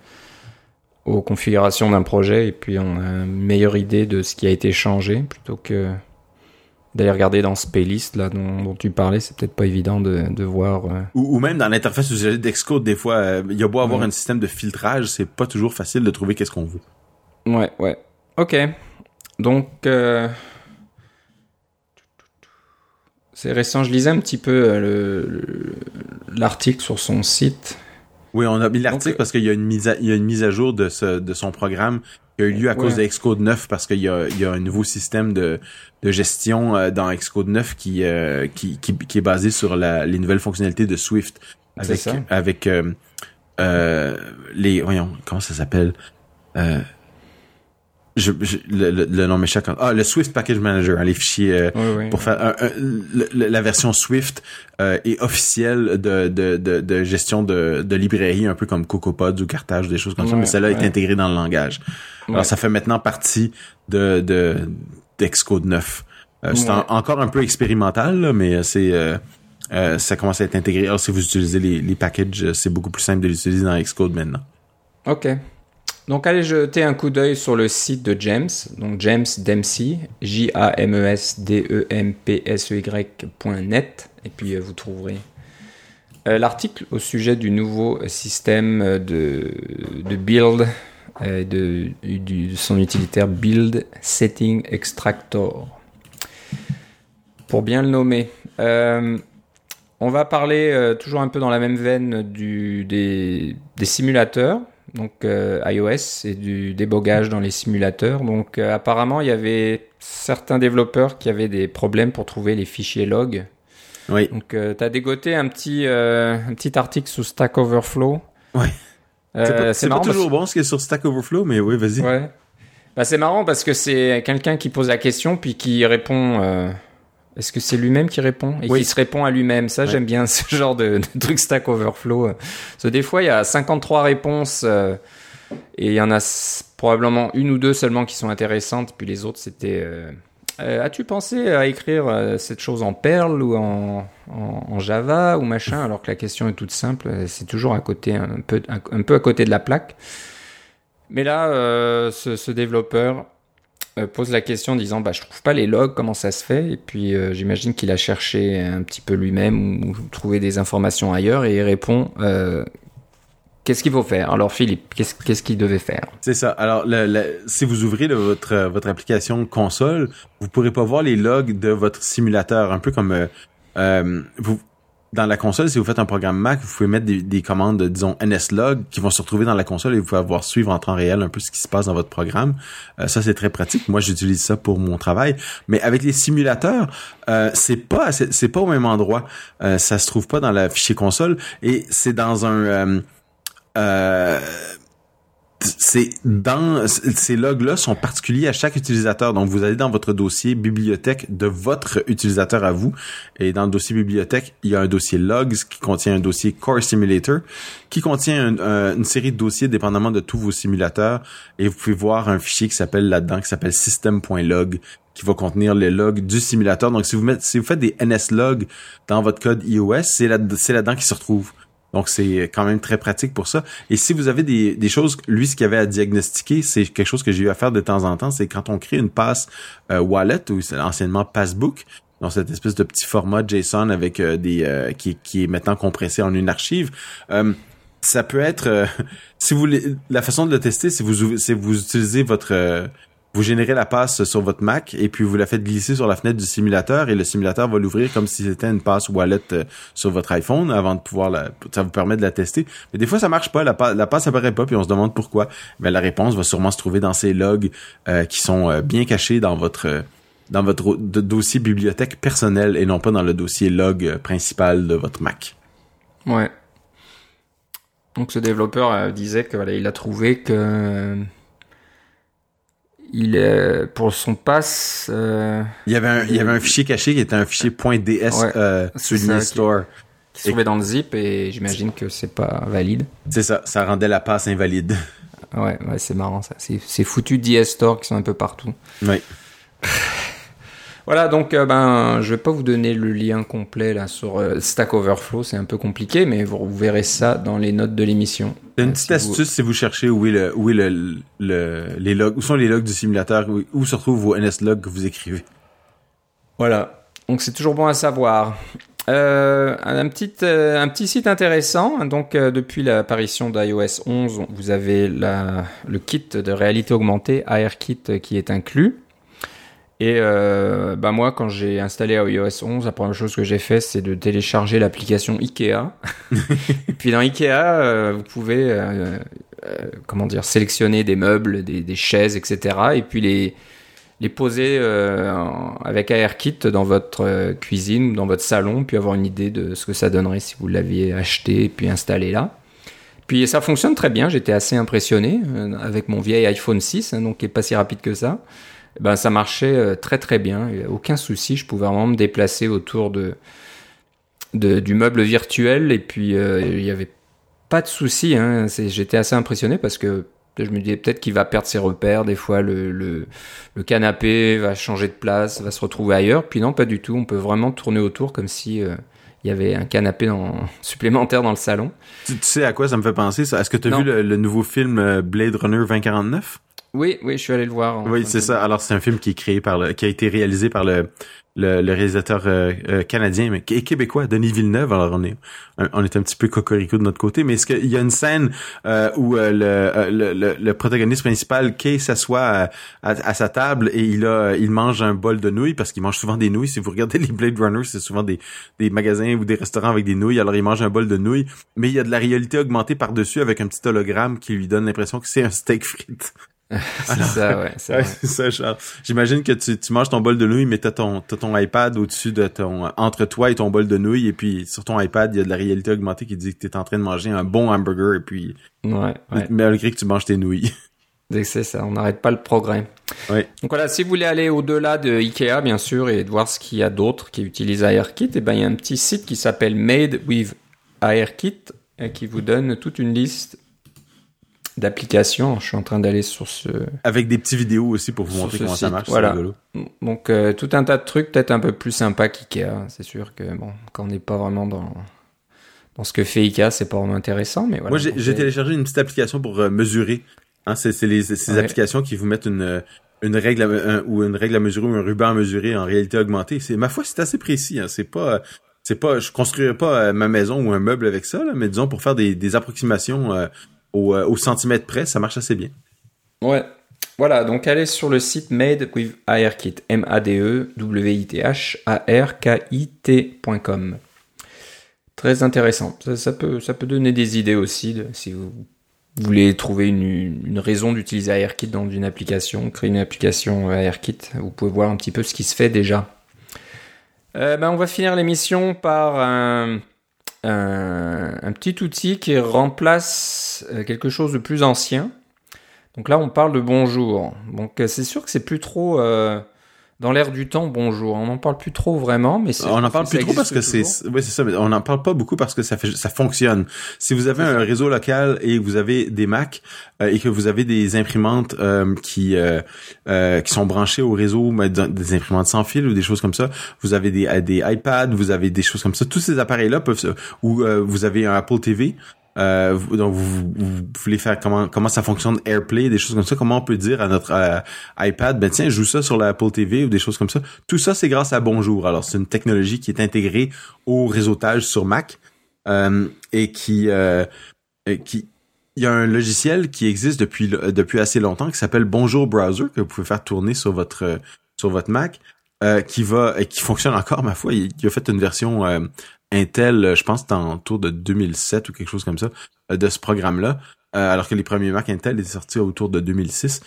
aux configurations d'un projet et puis on a une meilleure idée de ce qui a été changé plutôt que d'aller regarder dans ce playlist là dont, tu parlais, c'est peut-être pas évident de, de voir. Euh. Ou, même dans l'interface usagée d'Excode, des fois, euh, il y a beau avoir un système de filtrage, c'est pas toujours facile de trouver qu'est-ce qu'on veut. Ouais, ouais. Ok. Donc, euh, c'est récent. Je lisais un petit peu l'article sur son site oui, on a mis l'article parce qu'il y a une mise à, il y a une mise à jour de ce, de son programme qui a eu lieu à cause de Xcode 9 parce qu'il y a, il y a un nouveau système de, de gestion euh, dans Xcode 9 qui, euh, qui, qui, qui, est basé sur la, les nouvelles fonctionnalités de Swift avec, avec euh, euh, les, voyons, comment ça s'appelle? Euh, je, le, le, nom m'échappe. Ah, le Swift Package Manager, hein, les fichiers euh, pour faire la version Swift euh, est officielle de, de, de, de gestion de, de librairie, un peu comme CocoaPods ou Cartage, des choses comme ça, mais celle-là est intégrée dans le langage. Alors, ça fait maintenant partie de, de d'Xcode 9. Euh, c'est encore un peu expérimental, mais c'est ça commence à être intégré. Alors, si vous utilisez les, les packages, c'est beaucoup plus simple de l'utiliser dans Xcode maintenant. Ok. Donc allez jeter un coup d'œil sur le site de James, donc James Dempsey, J-A-M-E-S-D-E-M-P-S-E-Y.net, et puis vous trouverez l'article au sujet du nouveau système de, de build euh, de, son utilitaire Build Setting Extractor. Pour bien le nommer. Euh, on va parler euh, toujours un peu dans la même veine des, simulateurs, donc iOS et du débogage dans les simulateurs. Donc apparemment, il y avait certains développeurs qui avaient des problèmes pour trouver les fichiers log. Oui. Donc tu as dégoté un petit, un petit article sous Stack Overflow. Oui. Euh, c'est pas, toujours bon ce qui est sur Stack Overflow, mais oui, vas-y. Ouais. Bah, c'est marrant parce que c'est quelqu'un qui pose la question puis qui répond. Euh, est-ce que c'est lui-même qui répond et qui se répond à lui-même? Ça, j'aime bien ce genre de, truc Stack Overflow. Parce que des fois, il y a 53 réponses euh, et il y en a probablement une ou deux seulement qui sont intéressantes, puis les autres, c'était euh, as-tu pensé à écrire euh, cette chose en Perl ou en, Java ou machin alors que la question est toute simple, euh, c'est toujours à côté un peu un, peu à côté de la plaque. Mais là, ce, développeur pose la question en disant bah je trouve pas les logs, comment ça se fait? Et puis j'imagine qu'il a cherché un petit peu lui-même ou, ou trouvé des informations ailleurs et il répond Qu'est-ce qu'il faut faire? Alors Philippe, qu'est-ce qu'il devait faire? C'est ça. Alors si vous ouvrez votre votre application console, vous pourrez pas voir les logs de votre simulateur, un peu comme euh, euh, vous dans la console, si vous faites un programme Mac, vous pouvez mettre des, commandes, disons nslog, qui vont se retrouver dans la console et vous pouvez avoir suivre en temps réel un peu ce qui se passe dans votre programme. Euh, ça, c'est très pratique. Moi, j'utilise ça pour mon travail. Mais avec les simulateurs, euh, c'est pas c'est pas au même endroit. ça se trouve pas dans la fichier console et c'est dans un euh, c'est dans ces logs-là sont particuliers à chaque utilisateur. Donc vous allez dans votre dossier bibliothèque de votre utilisateur à vous et dans le dossier bibliothèque, il y a un dossier logs qui contient un dossier Core Simulator qui contient une série de dossiers dépendamment de tous vos simulateurs et vous pouvez voir un fichier qui s'appelle là-dedans qui s'appelle system.log qui va contenir les logs du simulateur. Donc si vous faites des nslog dans votre code iOS, c'est là c'est là-dedans qu'il se retrouve. Donc c'est quand même très pratique pour ça. Et si vous avez des, des choses, lui ce qu'il avait à diagnostiquer, c'est quelque chose que j'ai eu à faire de temps en temps, c'est quand on crée une passe euh, wallet ou anciennement passbook, dans cette espèce de petit format JSON avec euh, des euh, qui, qui est maintenant compressé en une archive. ça peut être si vous voulez la façon de le tester, si vous vous utilisez votre vous générez la passe sur votre Mac et puis vous la faites glisser sur la fenêtre du simulateur et le simulateur va l'ouvrir comme si c'était une passe wallet euh, sur votre iPhone avant de pouvoir la, ça vous permet de la tester. Mais des fois ça marche pas, la, la passe apparaît pas puis on se demande pourquoi. Mais la réponse va sûrement se trouver dans ces logs euh, qui sont euh, bien cachés dans votre dans votre dossier bibliothèque personnel et non pas dans le dossier log principal de votre Mac. Ouais. Donc ce développeur disait que a trouvé que il est pour son pass. Euh, il y avait un, il y avait un fichier caché qui était un fichier .ds euh, sur Store. Qui, se trouvait dans le zip et j'imagine que c'est pas valide. C'est ça, ça rendait la passe invalide. Ouais, ouais c'est marrant ça. C'est foutu DS Store qui sont un peu partout. Oui. Voilà, donc euh, ben je vais pas vous donner le lien complet là sur euh, Stack Overflow, c'est un peu compliqué, mais vous, verrez ça dans les notes de l'émission. Une petite astuce si vous cherchez où est le où est le, les logs, où sont les logs du simulateur, où, se retrouvent vos NSLogs que vous écrivez? Voilà, donc c'est toujours bon à savoir. Euh, un, petit, un petit site intéressant. Donc, depuis l'apparition d'iOS 11, vous avez la, le kit de réalité augmentée, ARKit, qui est inclus. Et euh, bah moi, quand j'ai installé iOS 11, la première chose que j'ai fait, c'est de télécharger l'application Ikea. et puis dans Ikea, euh, vous pouvez, euh, euh, comment dire, sélectionner des meubles, des, des, chaises, etc. Et puis les les poser euh, avec AirKit dans votre cuisine ou dans votre salon, puis avoir une idée de ce que ça donnerait si vous l'aviez acheté et puis installé là. Puis ça fonctionne très bien. J'étais assez impressionné avec mon vieil iPhone 6, hein, donc qui est pas si rapide que ça ben, ça marchait euh, très très bien. Il aucun souci. Je pouvais vraiment me déplacer autour de, de du meuble virtuel et puis euh, il n'y avait pas de souci. Hein. J'étais assez impressionné parce que je me disais peut-être qu'il va perdre ses repères. Des fois, le, le, le, canapé va changer de place, va se retrouver ailleurs. Puis non, pas du tout. On peut vraiment tourner autour comme si euh, il y avait un canapé dans, supplémentaire dans le salon. Tu, sais à quoi ça me fait penser ça? Est-ce que tu as vu le, nouveau film euh, Blade Runner 2049 Oui, oui, je suis allé le voir. Oui, c'est ça. Alors c'est un film qui est créé par le, qui a été réalisé par le le, le réalisateur euh, euh, canadien mais et québécois Denis Villeneuve alors on est on est un petit peu cocorico de notre côté mais est-ce qu'il y a une scène euh, où le, le, le, protagoniste principal Kay s'assoit à, à, sa table et il a il mange un bol de nouilles parce qu'il mange souvent des nouilles si vous regardez les Blade Runner c'est souvent des des magasins ou des restaurants avec des nouilles alors il mange un bol de nouilles mais il y a de la réalité augmentée par dessus avec un petit hologramme qui lui donne l'impression que c'est un steak frites c'est ça, ouais. C'est ça, Charles. J'imagine que tu, tu manges ton bol de nouilles, mais t'as ton, t'as ton iPad au-dessus de ton, entre toi et ton bol de nouilles, et puis sur ton iPad, il y a de la réalité augmentée qui dit que t'es en train de manger un bon hamburger, et puis, ouais, ouais. malgré que tu manges tes nouilles. C'est ça, on n'arrête pas le progrès. Donc voilà, si vous voulez aller au-delà de Ikea, bien sûr, et de voir ce qu'il y a d'autres qui utilisent AirKit, et eh ben il y a un petit site qui s'appelle Made with AirKit, et qui vous donne toute une liste d'applications. Je suis en train d'aller sur ce. Avec des petites vidéos aussi pour vous montrer comment ça marche. Voilà. Donc euh, tout un tas de trucs, peut-être un peu plus sympa qu'IKEA. C'est sûr que bon, quand on n'est pas vraiment dans dans ce que fait IKEA, c'est pas vraiment intéressant. Mais voilà. Moi, j'ai téléchargé une petite application pour euh, mesurer. Hein, c'est ces applications qui vous mettent une une règle à, ou une règle à mesurer ou un ruban à mesurer en réalité augmentée. C'est ma foi, c'est assez précis. Hein. C'est pas c'est pas je construirais pas euh, ma maison ou un meuble avec ça, là, mais disons pour faire des, des approximations euh, au, centimètre près, ça marche assez bien. Ouais. Voilà, donc allez sur le site Made with AirKit, M-A-D-E-W-I-T-H-A-R-K-I-T.com. Très intéressant. Ça, peut, ça peut donner des idées aussi si vous voulez trouver une, raison d'utiliser AirKit dans une application, créer une application AirKit. Vous pouvez voir un petit peu ce qui se fait déjà. Euh, ben, on va finir l'émission par un, un, petit outil qui remplace euh, quelque chose de plus ancien. Donc là, on parle de bonjour. Donc euh, c'est sûr que c'est plus trop euh, dans l'air du temps, bonjour. On n'en parle plus trop vraiment, mais on n'en parle plus trop parce que c'est, oui, c'est ça. Mais on n'en parle pas beaucoup parce que ça fait, ça fonctionne. Si vous avez un réseau local et que vous avez des Mac euh, et que vous avez des imprimantes euh, qui euh, qui sont branchées au réseau, des imprimantes sans fil ou des choses comme ça, vous avez des des iPads, vous avez des choses comme ça. Tous ces appareils-là peuvent, ou vous avez un Apple TV, euh, donc vous, voulez faire comment comment ça fonctionne AirPlay, des choses comme ça? Comment on peut dire à notre euh, iPad, ben tiens, joue ça sur l'Apple TV ou des choses comme ça? Tout ça, c'est grâce à Bonjour. Alors c'est une technologie qui est intégrée au réseautage sur Mac euh, et qui qui il y a un logiciel qui existe depuis depuis assez longtemps qui s'appelle Bonjour Browser que vous pouvez faire tourner sur votre sur votre Mac. qui va qui fonctionne encore ma foi il, a fait une version Intel, euh, je pense c'était autour de 2007 ou quelque chose comme ça, euh, de ce programme-là, euh, alors que les premiers Mac Intel étaient sortis autour de 2006.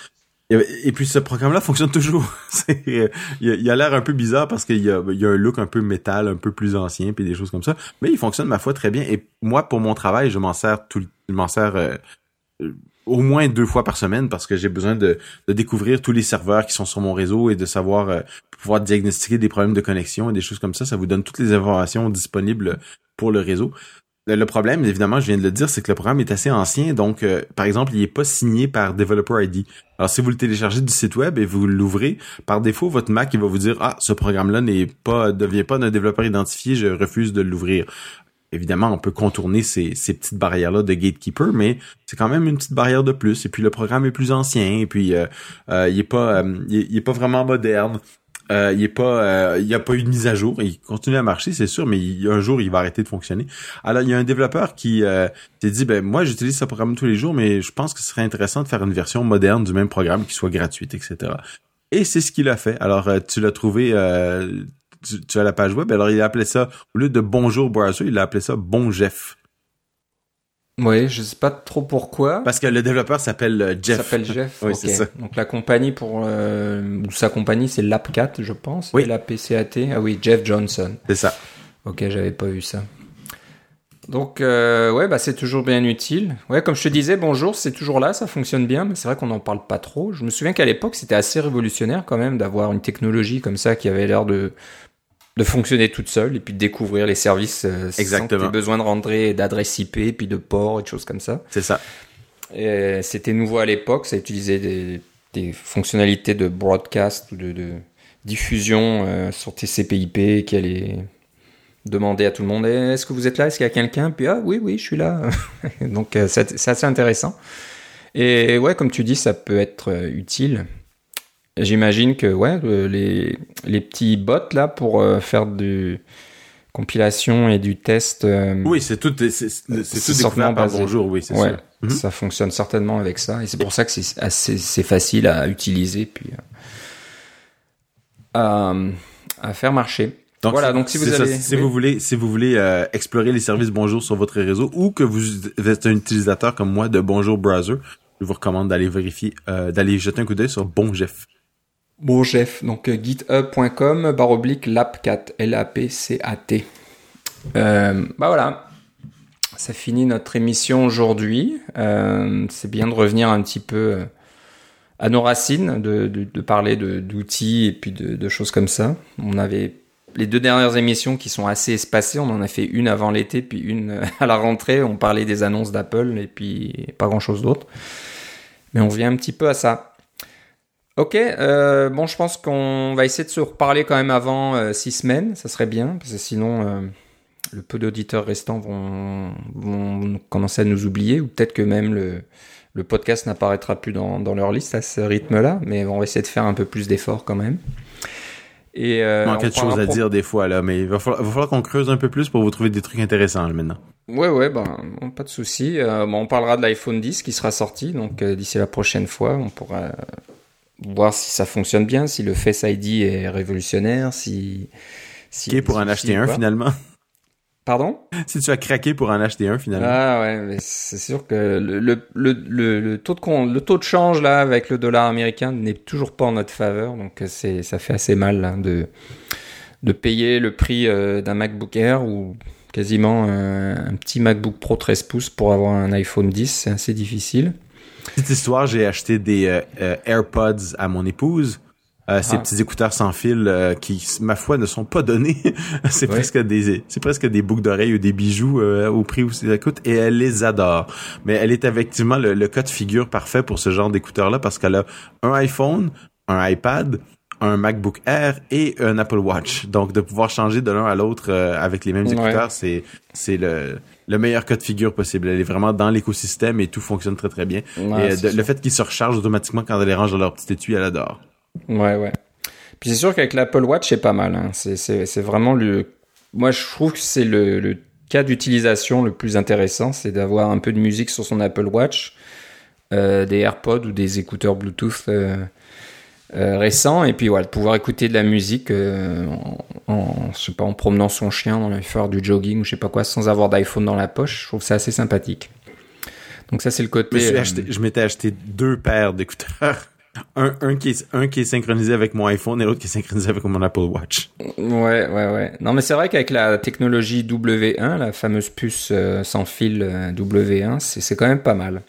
Et, puis ce programme-là fonctionne toujours. il a l'air un peu bizarre parce qu'il y a, il y a un look un peu métal, un peu plus ancien, puis des choses comme ça. Mais il fonctionne ma foi très bien. Et moi, pour mon travail, je m'en sers tout, je m'en sers au moins deux fois par semaine parce que j'ai besoin de, découvrir tous les serveurs qui sont sur mon réseau et de savoir euh, pouvoir diagnostiquer des problèmes de connexion et des choses comme ça. Ça vous donne toutes les informations disponibles pour le réseau. Le problème, évidemment, je viens de le dire, c'est que le programme est assez ancien. Donc, euh, par exemple, il n'est pas signé par Developer ID. Alors, si vous le téléchargez du site web et vous l'ouvrez, par défaut, votre Mac, il va vous dire, ah, ce programme-là n'est pas, devient pas d'un développeur identifié, je refuse de l'ouvrir évidemment, on peut contourner ces, ces petites barrières-là de gatekeeper, mais c'est quand même une petite barrière de plus. Et puis le programme est plus ancien, et puis euh, euh il est pas, euh, il, est, pas vraiment moderne. Euh, il est pas, il a pas eu de mise à jour. Il continue à marcher, c'est sûr, mais il, un jour il va arrêter de fonctionner. Alors il y a un développeur qui s'est dit, ben moi j'utilise ce programme tous les jours, mais je pense que ce serait intéressant de faire une version moderne du même programme qui soit gratuite, etc. Et c'est ce qu'il a fait. Alors, tu l'as trouvé tu, as la page web. Alors, il a appelé ça, au lieu de Bonjour Browser, il a appelé ça Bon Jeff. Oui, je sais pas trop pourquoi. Parce que le développeur s'appelle euh, Jeff. S'appelle Jeff. oui, c'est ça. Donc la compagnie pour euh, ou sa compagnie c'est l'AppCat, je pense. Oui. La PCAT. Ah oui, Jeff Johnson. C'est ça. Ok, j'avais pas vu ça. Donc euh, ouais, bah c'est toujours bien utile. Ouais, comme je te disais, bonjour, c'est toujours là, ça fonctionne bien, mais c'est vrai qu'on n'en parle pas trop. Je me souviens qu'à l'époque, c'était assez révolutionnaire quand même d'avoir une technologie comme ça qui avait l'air de de fonctionner toute seule et puis de découvrir les services euh, Exactement. sans besoin de rentrer d'adresse IP puis de port et de choses comme ça. C'est ça. C'était nouveau à l'époque, ça utilisait des, des, fonctionnalités de broadcast ou de, de diffusion euh, sur TCP/IP qui allaient demander à tout le monde est-ce que vous êtes là? Est-ce qu'il y a quelqu'un? Puis ah oui, oui, je suis là. Donc c'est assez intéressant. Et ouais, comme tu dis, ça peut être utile. J'imagine que ouais, les, les petits bots là pour faire du compilation et du test. oui, c'est tout, c'est tout découvert par bonjour, oui, c'est ouais, mhm. Ça fonctionne certainement avec ça, et c'est pour ça que c'est assez, c'est facile à utiliser puis à, à faire marcher. Donc, voilà, donc si vous avez, si vous voulez, si vous voulez euh, explorer les services Bonjour sur votre réseau ou que vous êtes un utilisateur comme moi de Bonjour Browser, je vous recommande d'aller vérifier, euh, d'aller jeter un coup d'œil sur Bonjef. Bonjef, donc euh, github.com barre oblique lap4 L-A-P-C-A-T. Euh, bah voilà, ça finit notre émission aujourd'hui. Euh, c'est bien de revenir un petit peu à nos racines, de, parler d'outils et puis de, de, choses comme ça. On avait les deux dernières émissions qui sont assez espacées. On en a fait une avant l'été, puis une à la rentrée. On parlait des annonces d'Apple et puis pas grand chose d'autre. Mais on vient un petit peu à ça. Ok, euh, bon, je pense qu'on va essayer de se reparler quand même avant euh, six semaines. Ça serait bien, parce que sinon, euh, le peu d'auditeurs restants vont, vont commencer à nous oublier, ou peut-être que même le, le podcast n'apparaîtra plus dans, dans leur liste à ce rythme-là. Mais on va essayer de faire un peu plus d'efforts quand même. Et euh, manquait de choses à dire des fois là, mais il va falloir, falloir qu'on creuse un peu plus pour vous trouver des trucs intéressants là, maintenant. Ouais ouais, ben pas de souci. Euh, bon, on parlera de l'iPhone 10 qui sera sorti, donc euh, d'ici la prochaine fois, on pourra voir si ça fonctionne bien, si le Face ID est révolutionnaire, si. si qui est pour en acheter un finalement. Pardon? Si tu as craqué pour en acheter un finalement. Ah ouais, mais c'est sûr que le, le, le, le, taux de le taux de change là avec le dollar américain n'est toujours pas en notre faveur, donc c'est ça fait assez mal hein, de de payer le prix euh, d'un MacBook Air ou quasiment euh, un petit MacBook Pro 13 pouces pour avoir un iPhone 10, c'est assez difficile. Petite histoire, j'ai acheté des euh, AirPods à mon épouse euh, ces ah. petits écouteurs sans fil euh, qui, ma foi, ne sont pas donnés. c'est presque des, c'est presque des boucles d'oreilles ou des bijoux euh, au prix où ça coûte, et elle les adore. Mais elle est effectivement le, le cas de figure parfait pour ce genre d'écouteurs-là parce qu'elle a un iPhone, un iPad, un MacBook Air et un Apple Watch. Donc de pouvoir changer de l'un à l'autre avec les mêmes écouteurs, c'est c'est le le meilleur cas de figure possible. Elle est vraiment dans l'écosystème et tout fonctionne très très bien. et le fait qu'ils se rechargent automatiquement quand elle les range dans leur petit étui, elle adore. Ouais, ouais. Puis c'est sûr qu'avec l'Apple Watch, c'est pas mal. Hein. C'est vraiment le. Moi, je trouve que c'est le, le, cas d'utilisation le plus intéressant, c'est d'avoir un peu de musique sur son Apple Watch, euh, des AirPods ou des écouteurs Bluetooth euh, euh, récents, et puis voilà, de pouvoir écouter de la musique euh, en, en, je sais pas, en promenant son chien, dans les faire du jogging ou je sais pas quoi, sans avoir d'iPhone dans la poche. Je trouve ça assez sympathique. Donc ça, c'est le côté. Je m'étais acheté deux paires d'écouteurs un, un, qui est, un qui est synchronisé avec mon iPhone et l'autre qui est synchronisé avec mon Apple Watch. Ouais, ouais, ouais. Non, mais c'est vrai qu'avec la technologie W1, la fameuse puce euh, sans fil euh, W1, c'est quand même pas mal.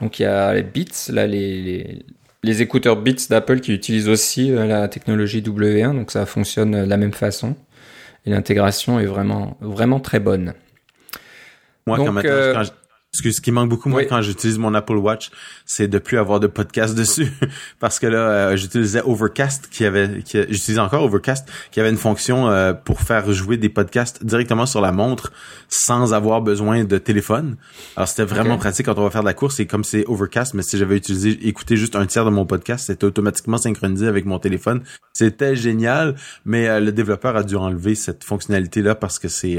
Donc il y a les Beats, là, les, les, les écouteurs Beats d'Apple qui utilisent aussi euh, la technologie W1, donc ça fonctionne de la même façon. Et l'intégration est vraiment, vraiment très bonne. Moi, donc, quand, quand, ce, ce qui manque beaucoup moi quand j'utilise mon Apple Watch, c'est de plus avoir de podcast dessus. Parce que là euh, j'utilisais Overcast qui avait qui j'utilise encore Overcast qui avait une fonction euh, pour faire jouer des podcasts directement sur la montre sans avoir besoin de téléphone. Alors c'était vraiment pratique quand on va faire de la course. Et comme c'est Overcast mais si j'avais utilisé écouté juste un tiers de mon podcast, c'était automatiquement synchronisé avec mon téléphone. C'était génial, mais euh, le développeur a dû enlever cette fonctionnalité là parce que c'est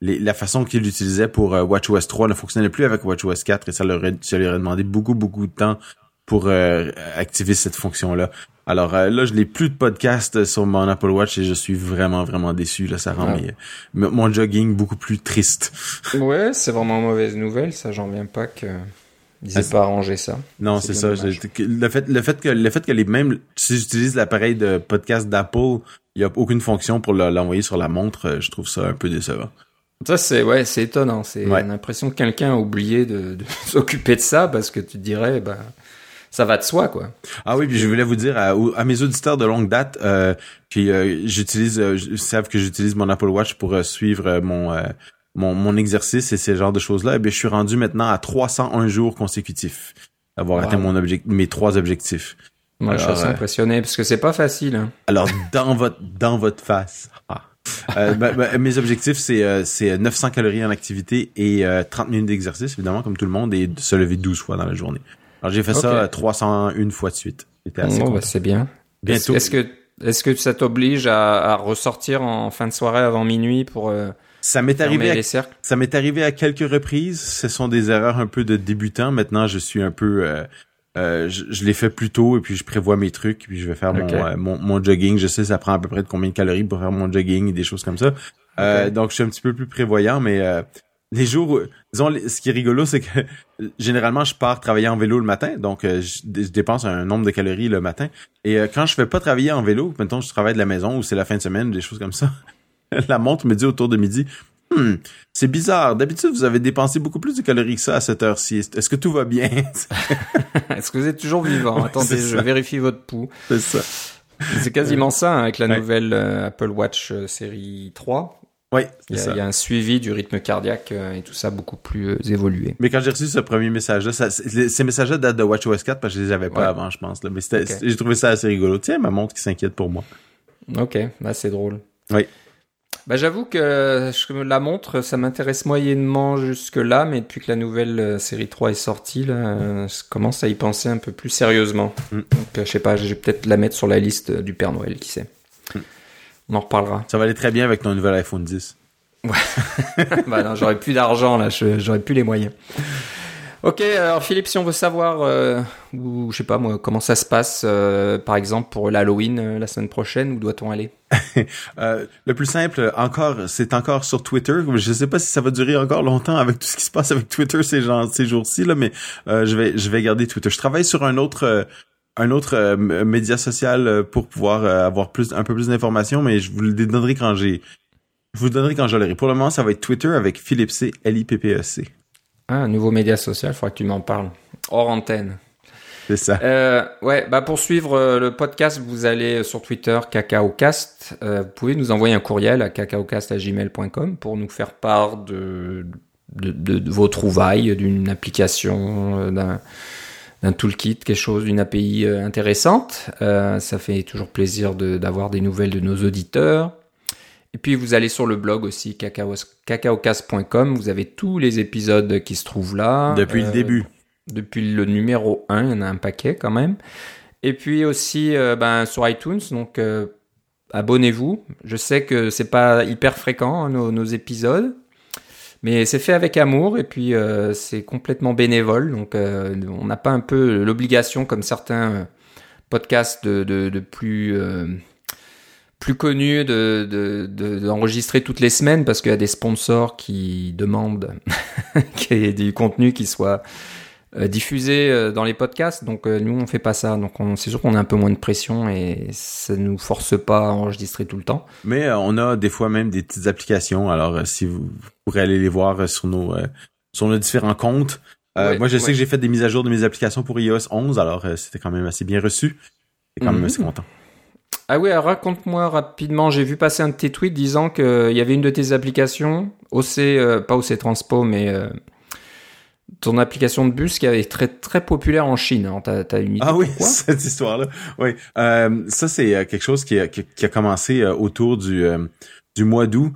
la façon qu'il utilisait pour euh, WatchOS 3 ne fonctionnait plus avec WatchOS 4 et ça, leur ça lui aurait demandé beaucoup, beaucoup de temps pour euh, activer cette fonction-là. Alors euh, là, je n'ai plus de podcast sur mon Apple Watch et je suis vraiment, vraiment déçu. Là, ça rend mon jogging beaucoup plus triste. Ouais, c'est vraiment mauvaise nouvelle. Ça, j'en viens pas que ils aient pas arrangé ça. Non, c'est ça. le fait, le fait que, le fait que les mêmes, si j'utilise l'appareil de podcast d'Apple, il y a aucune fonction pour l'envoyer sur la montre. Je trouve ça un peu décevant. Ça c'est ouais, c'est étonnant. C'est l'impression que quelqu'un a oublié de, de s'occuper de ça parce que tu dirais bah ça va de soi quoi. Ah oui, puis je voulais vous dire à, à mes auditeurs de longue date, euh, puis euh, j'utilise, euh, savent que j'utilise mon Apple Watch pour euh, suivre mon, mon mon exercice et ce genre de choses là. Et eh bien je suis rendu maintenant à 301 jours consécutifs avoir atteint mon objectif, mes trois objectifs. Moi, je suis assez impressionné parce que c'est pas facile. Hein. Alors dans votre dans votre face. Ah. Euh, ben, ben, mes objectifs, c'est c'est 900 calories en activité et 30 minutes d'exercice, évidemment, comme tout le monde, et se lever 12 fois dans la journée. Alors, j'ai fait ça 301 fois de suite. Oh, bah, c'est bien. Bientôt. Est-ce que, est-ce que ça t'oblige à, à, ressortir en fin de soirée avant minuit pour ça m'est arrivé, à, ça m'est arrivé à quelques reprises. Ce sont des erreurs un peu de débutant. Maintenant, je suis un peu, euh, euh, je, je l'ai fait plus tôt et puis je prévois mes trucs puis je vais faire euh, mon, mon, jogging. Je sais ça prend à peu près de combien de calories pour faire mon jogging et des choses comme ça. donc je suis un petit peu plus prévoyant, mais les jours, disons, ce qui est rigolo, c'est que généralement je pars travailler en vélo le matin, donc je, dépense un nombre de calories le matin. Et quand je fais pas travailler en vélo, maintenant je travaille de la maison ou c'est la fin de semaine, des choses comme ça, la montre me dit autour de midi, hmm, c'est bizarre. D'habitude, vous avez dépensé beaucoup plus de calories que ça à cette heure-ci. Est-ce que tout va bien? Est-ce que vous êtes toujours vivant? Attendez, je vérifie votre pouls. C'est ça. C'est quasiment ça hein, avec la nouvelle euh, Apple Watch euh, série 3. Oui, il y, a, il y, a un suivi du rythme cardiaque euh, et tout ça beaucoup plus évolué. Mais quand j'ai reçu ce premier message-là, ces messages-là datent de WatchOS 4 parce que je les avais pas avant, je pense. Là. Mais j'ai trouvé ça assez rigolo. Tiens, ma montre qui s'inquiète pour moi. Ok, bah c'est drôle. Oui. Bah, j'avoue que je la montre, ça m'intéresse moyennement jusque-là, mais depuis que la nouvelle euh, série 3 est sortie, là, euh, je commence à y penser un peu plus sérieusement. Mm. Donc, euh, je sais pas, je vais peut-être la mettre sur la liste du Père Noël, qui sait. Mm. On en reparlera. Ça va aller très bien avec ton nouvel iPhone 10. Ouais. bah non, j'aurais plus d'argent là, j'aurais plus les moyens. Ok, alors Philippe, si on veut savoir, euh, ou je sais pas moi, comment ça se passe, euh, par exemple pour l'Halloween euh, la semaine prochaine, où doit-on aller? Euh, Le plus simple, encore, c'est encore sur Twitter. Je sais pas si ça va durer encore longtemps avec tout ce qui se passe avec Twitter ces, jours-ci là, mais je vais, je vais garder Twitter. Je travaille sur un autre un autre média social pour pouvoir avoir plus un peu plus d'informations, mais je vous le donnerai quand j'ai je vous le donnerai quand je l'aurai. Pour le moment, ça va être Twitter avec Philippe C L I P P E C. Ah, un nouveau média social, il faudra que tu m'en parles. Hors antenne. C'est ça. Euh, ouais, bah pour suivre euh, le podcast, vous allez sur Twitter cacaocast. Euh, vous pouvez nous envoyer un courriel à cacaocast@gmail.com pour nous faire part de de, de, vos trouvailles, d'une application, d'un d'un toolkit, quelque chose, d'une API intéressante. ça fait toujours plaisir d'avoir des nouvelles de nos auditeurs. Et puis vous allez sur le blog aussi cacaocast.com, vous avez tous les épisodes qui se trouvent là. Depuis le euh, début. Depuis le numéro 1, il y en a un paquet quand même. Et puis aussi euh, ben, sur iTunes, donc euh, abonnez-vous. Je sais que c'est pas hyper fréquent hein, nos, épisodes, mais c'est fait avec amour et puis c'est complètement bénévole. Donc on n'a pas un peu l'obligation comme certains podcasts de, de, de plus plus connu de, d'enregistrer toutes les semaines parce qu'il y a des sponsors qui demandent qu'il y ait du contenu qui soit euh, diffusé euh, dans les podcasts. Donc euh, nous on fait pas ça. Donc c'est sûr qu'on a un peu moins de pression et ça nous force pas à enregistrer tout le temps. Mais on a des fois même des petites applications. Alors si vous, pourrez aller les voir sur nos sur nos différents comptes. moi je sais que j'ai fait des mises à jour de mes applications pour iOS 11. Alors c'était quand même assez bien reçu. Et quand même mhm. assez content. Ah oui, raconte-moi rapidement. J'ai vu passer un de tes tweets disant qu'il y avait une de tes applications, OC, euh, pas OC Transpo, mais euh, ton application de bus qui avait très très populaire en Chine. Hein. T'as, as une idée Ah oui, cette histoire-là. Oui, euh, ça c'est euh, quelque chose qui a, qui, a commencé autour du du mois d'août,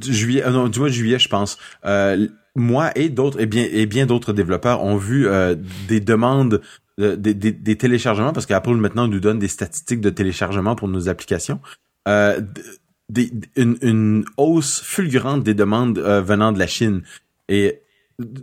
juillet, non, du mois de juillet, je pense. moi et d'autres et bien et bien d'autres développeurs ont vu des demandes des, des, téléchargements, parce qu'Apple maintenant nous donne des statistiques de téléchargement pour nos applications, euh, des, une, une, hausse fulgurante des demandes euh, venant de la Chine. Et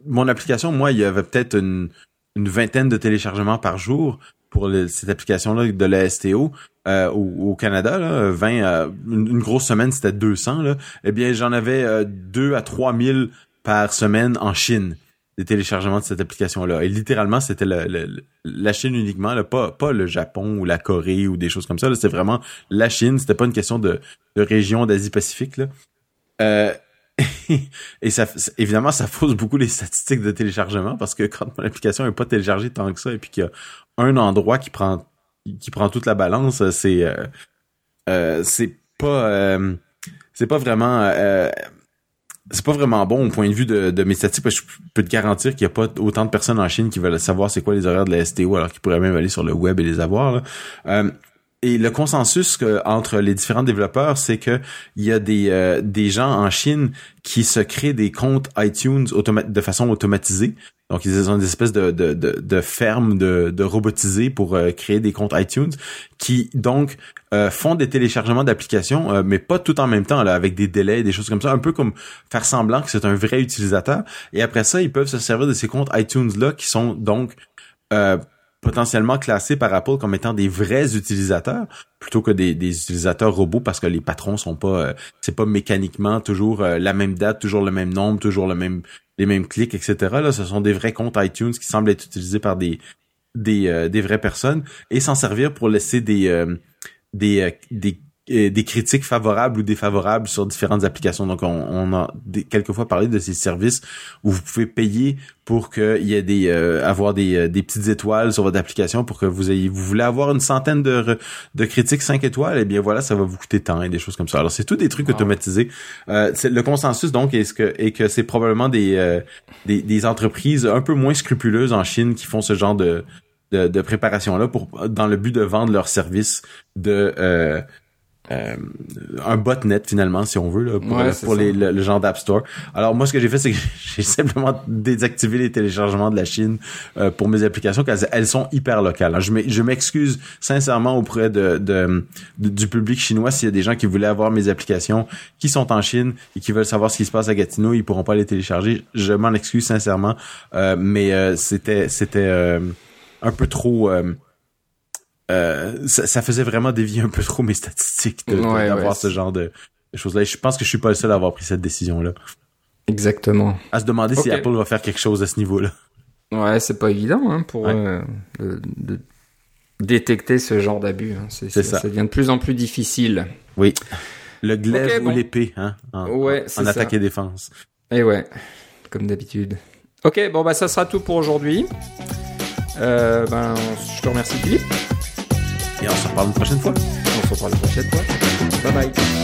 mon application, moi, il y avait peut-être une, une vingtaine de téléchargements par jour pour cette application-là de la STO. Euh, au, Canada, là, 20, euh, une, grosse semaine, c'était 200. Là. Eh bien, j'en avais 2 à 3 000 par semaine en Chine des téléchargements de cette application-là. Et littéralement, c'était la Chine uniquement, là, pas, pas le Japon ou la Corée ou des choses comme ça. C'était vraiment la Chine. C'était pas une question de, de région d'Asie-Pacifique. Euh, et ça, évidemment, ça fausse beaucoup les statistiques de téléchargement parce que quand mon application est pas téléchargée tant que ça et puis qu'il y a un endroit qui prend qui prend toute la balance, c'est euh, euh, c'est pas euh, c'est pas vraiment c'est pas vraiment bon au point de vue de, de mes statistiques parce que je peux te garantir qu'il y a pas autant de personnes en Chine qui veulent savoir c'est quoi les horaires de la STO alors qu'ils pourraient même aller sur le web et les avoir. Là. Euh, et le consensus entre les différents développeurs, c'est que il y a des euh, des gens en Chine qui se créent des comptes iTunes de façon automatisée. Donc ils ont des espèces de de de, de fermes de, de robotisées pour euh, créer des comptes iTunes qui donc euh, font des téléchargements d'applications, mais pas tout en même temps là, avec des délais, des choses comme ça, un peu comme faire semblant que c'est un vrai utilisateur. Et après ça, ils peuvent se servir de ces comptes iTunes là qui sont donc potentiellement classés par Apple comme étant des vrais utilisateurs plutôt que des, utilisateurs robots parce que les patrons sont pas euh, c'est pas mécaniquement toujours euh, la même date, toujours le même nombre, toujours le même les mêmes clics, etc. Là, ce sont des vrais comptes iTunes qui semblent être utilisés par des des, euh, des vraies personnes et s'en servir pour laisser des des, des des critiques favorables ou défavorables sur différentes applications. Donc, on, on a quelquefois parlé de ces services où vous pouvez payer pour qu'il y ait des euh, avoir des, euh, des petites étoiles sur votre application pour que vous ayez vous voulez avoir une centaine de, de critiques 5 étoiles, et eh bien voilà, ça va vous coûter tant et des choses comme ça. Alors, c'est tout des trucs automatisés. Euh, le consensus donc est que est que c'est probablement des, euh, des, des entreprises un peu moins scrupuleuses en Chine qui font ce genre de de, de préparation là pour dans le but de vendre leurs services de euh, euh, un botnet finalement si on veut là, pour, pour les, le, genre d'App Store. Alors moi ce que j'ai fait c'est que j'ai simplement désactivé les téléchargements de la Chine euh, pour mes applications car elles sont hyper locales. je m'excuse sincèrement auprès de, de, du public chinois s'il y a des gens qui voulaient avoir mes applications qui sont en Chine et qui veulent savoir ce qui se passe à Gatineau, ils pourront pas les télécharger. Je m'en excuse sincèrement, euh, mais c'était c'était un peu trop euh, ça, faisait vraiment dévier un peu trop mes statistiques d'avoir ce genre de, choses-là. Je pense que je suis pas le seul à avoir pris cette décision-là. Exactement. À se demander si Apple va faire quelque chose à ce niveau-là. Ouais, c'est pas évident hein, pour euh, de, détecter ce genre d'abus. Hein. C'est, ça. ça. devient de plus en plus difficile. Oui. Le glaive ou l'épée, hein, en, ouais, en attaque et défense. Et ouais, comme d'habitude. Ok, bon bah ça sera tout pour aujourd'hui. Euh, ben, je te remercie Philippe. Et on se reparle une prochaine fois. On se reparle une prochaine fois. Bye bye.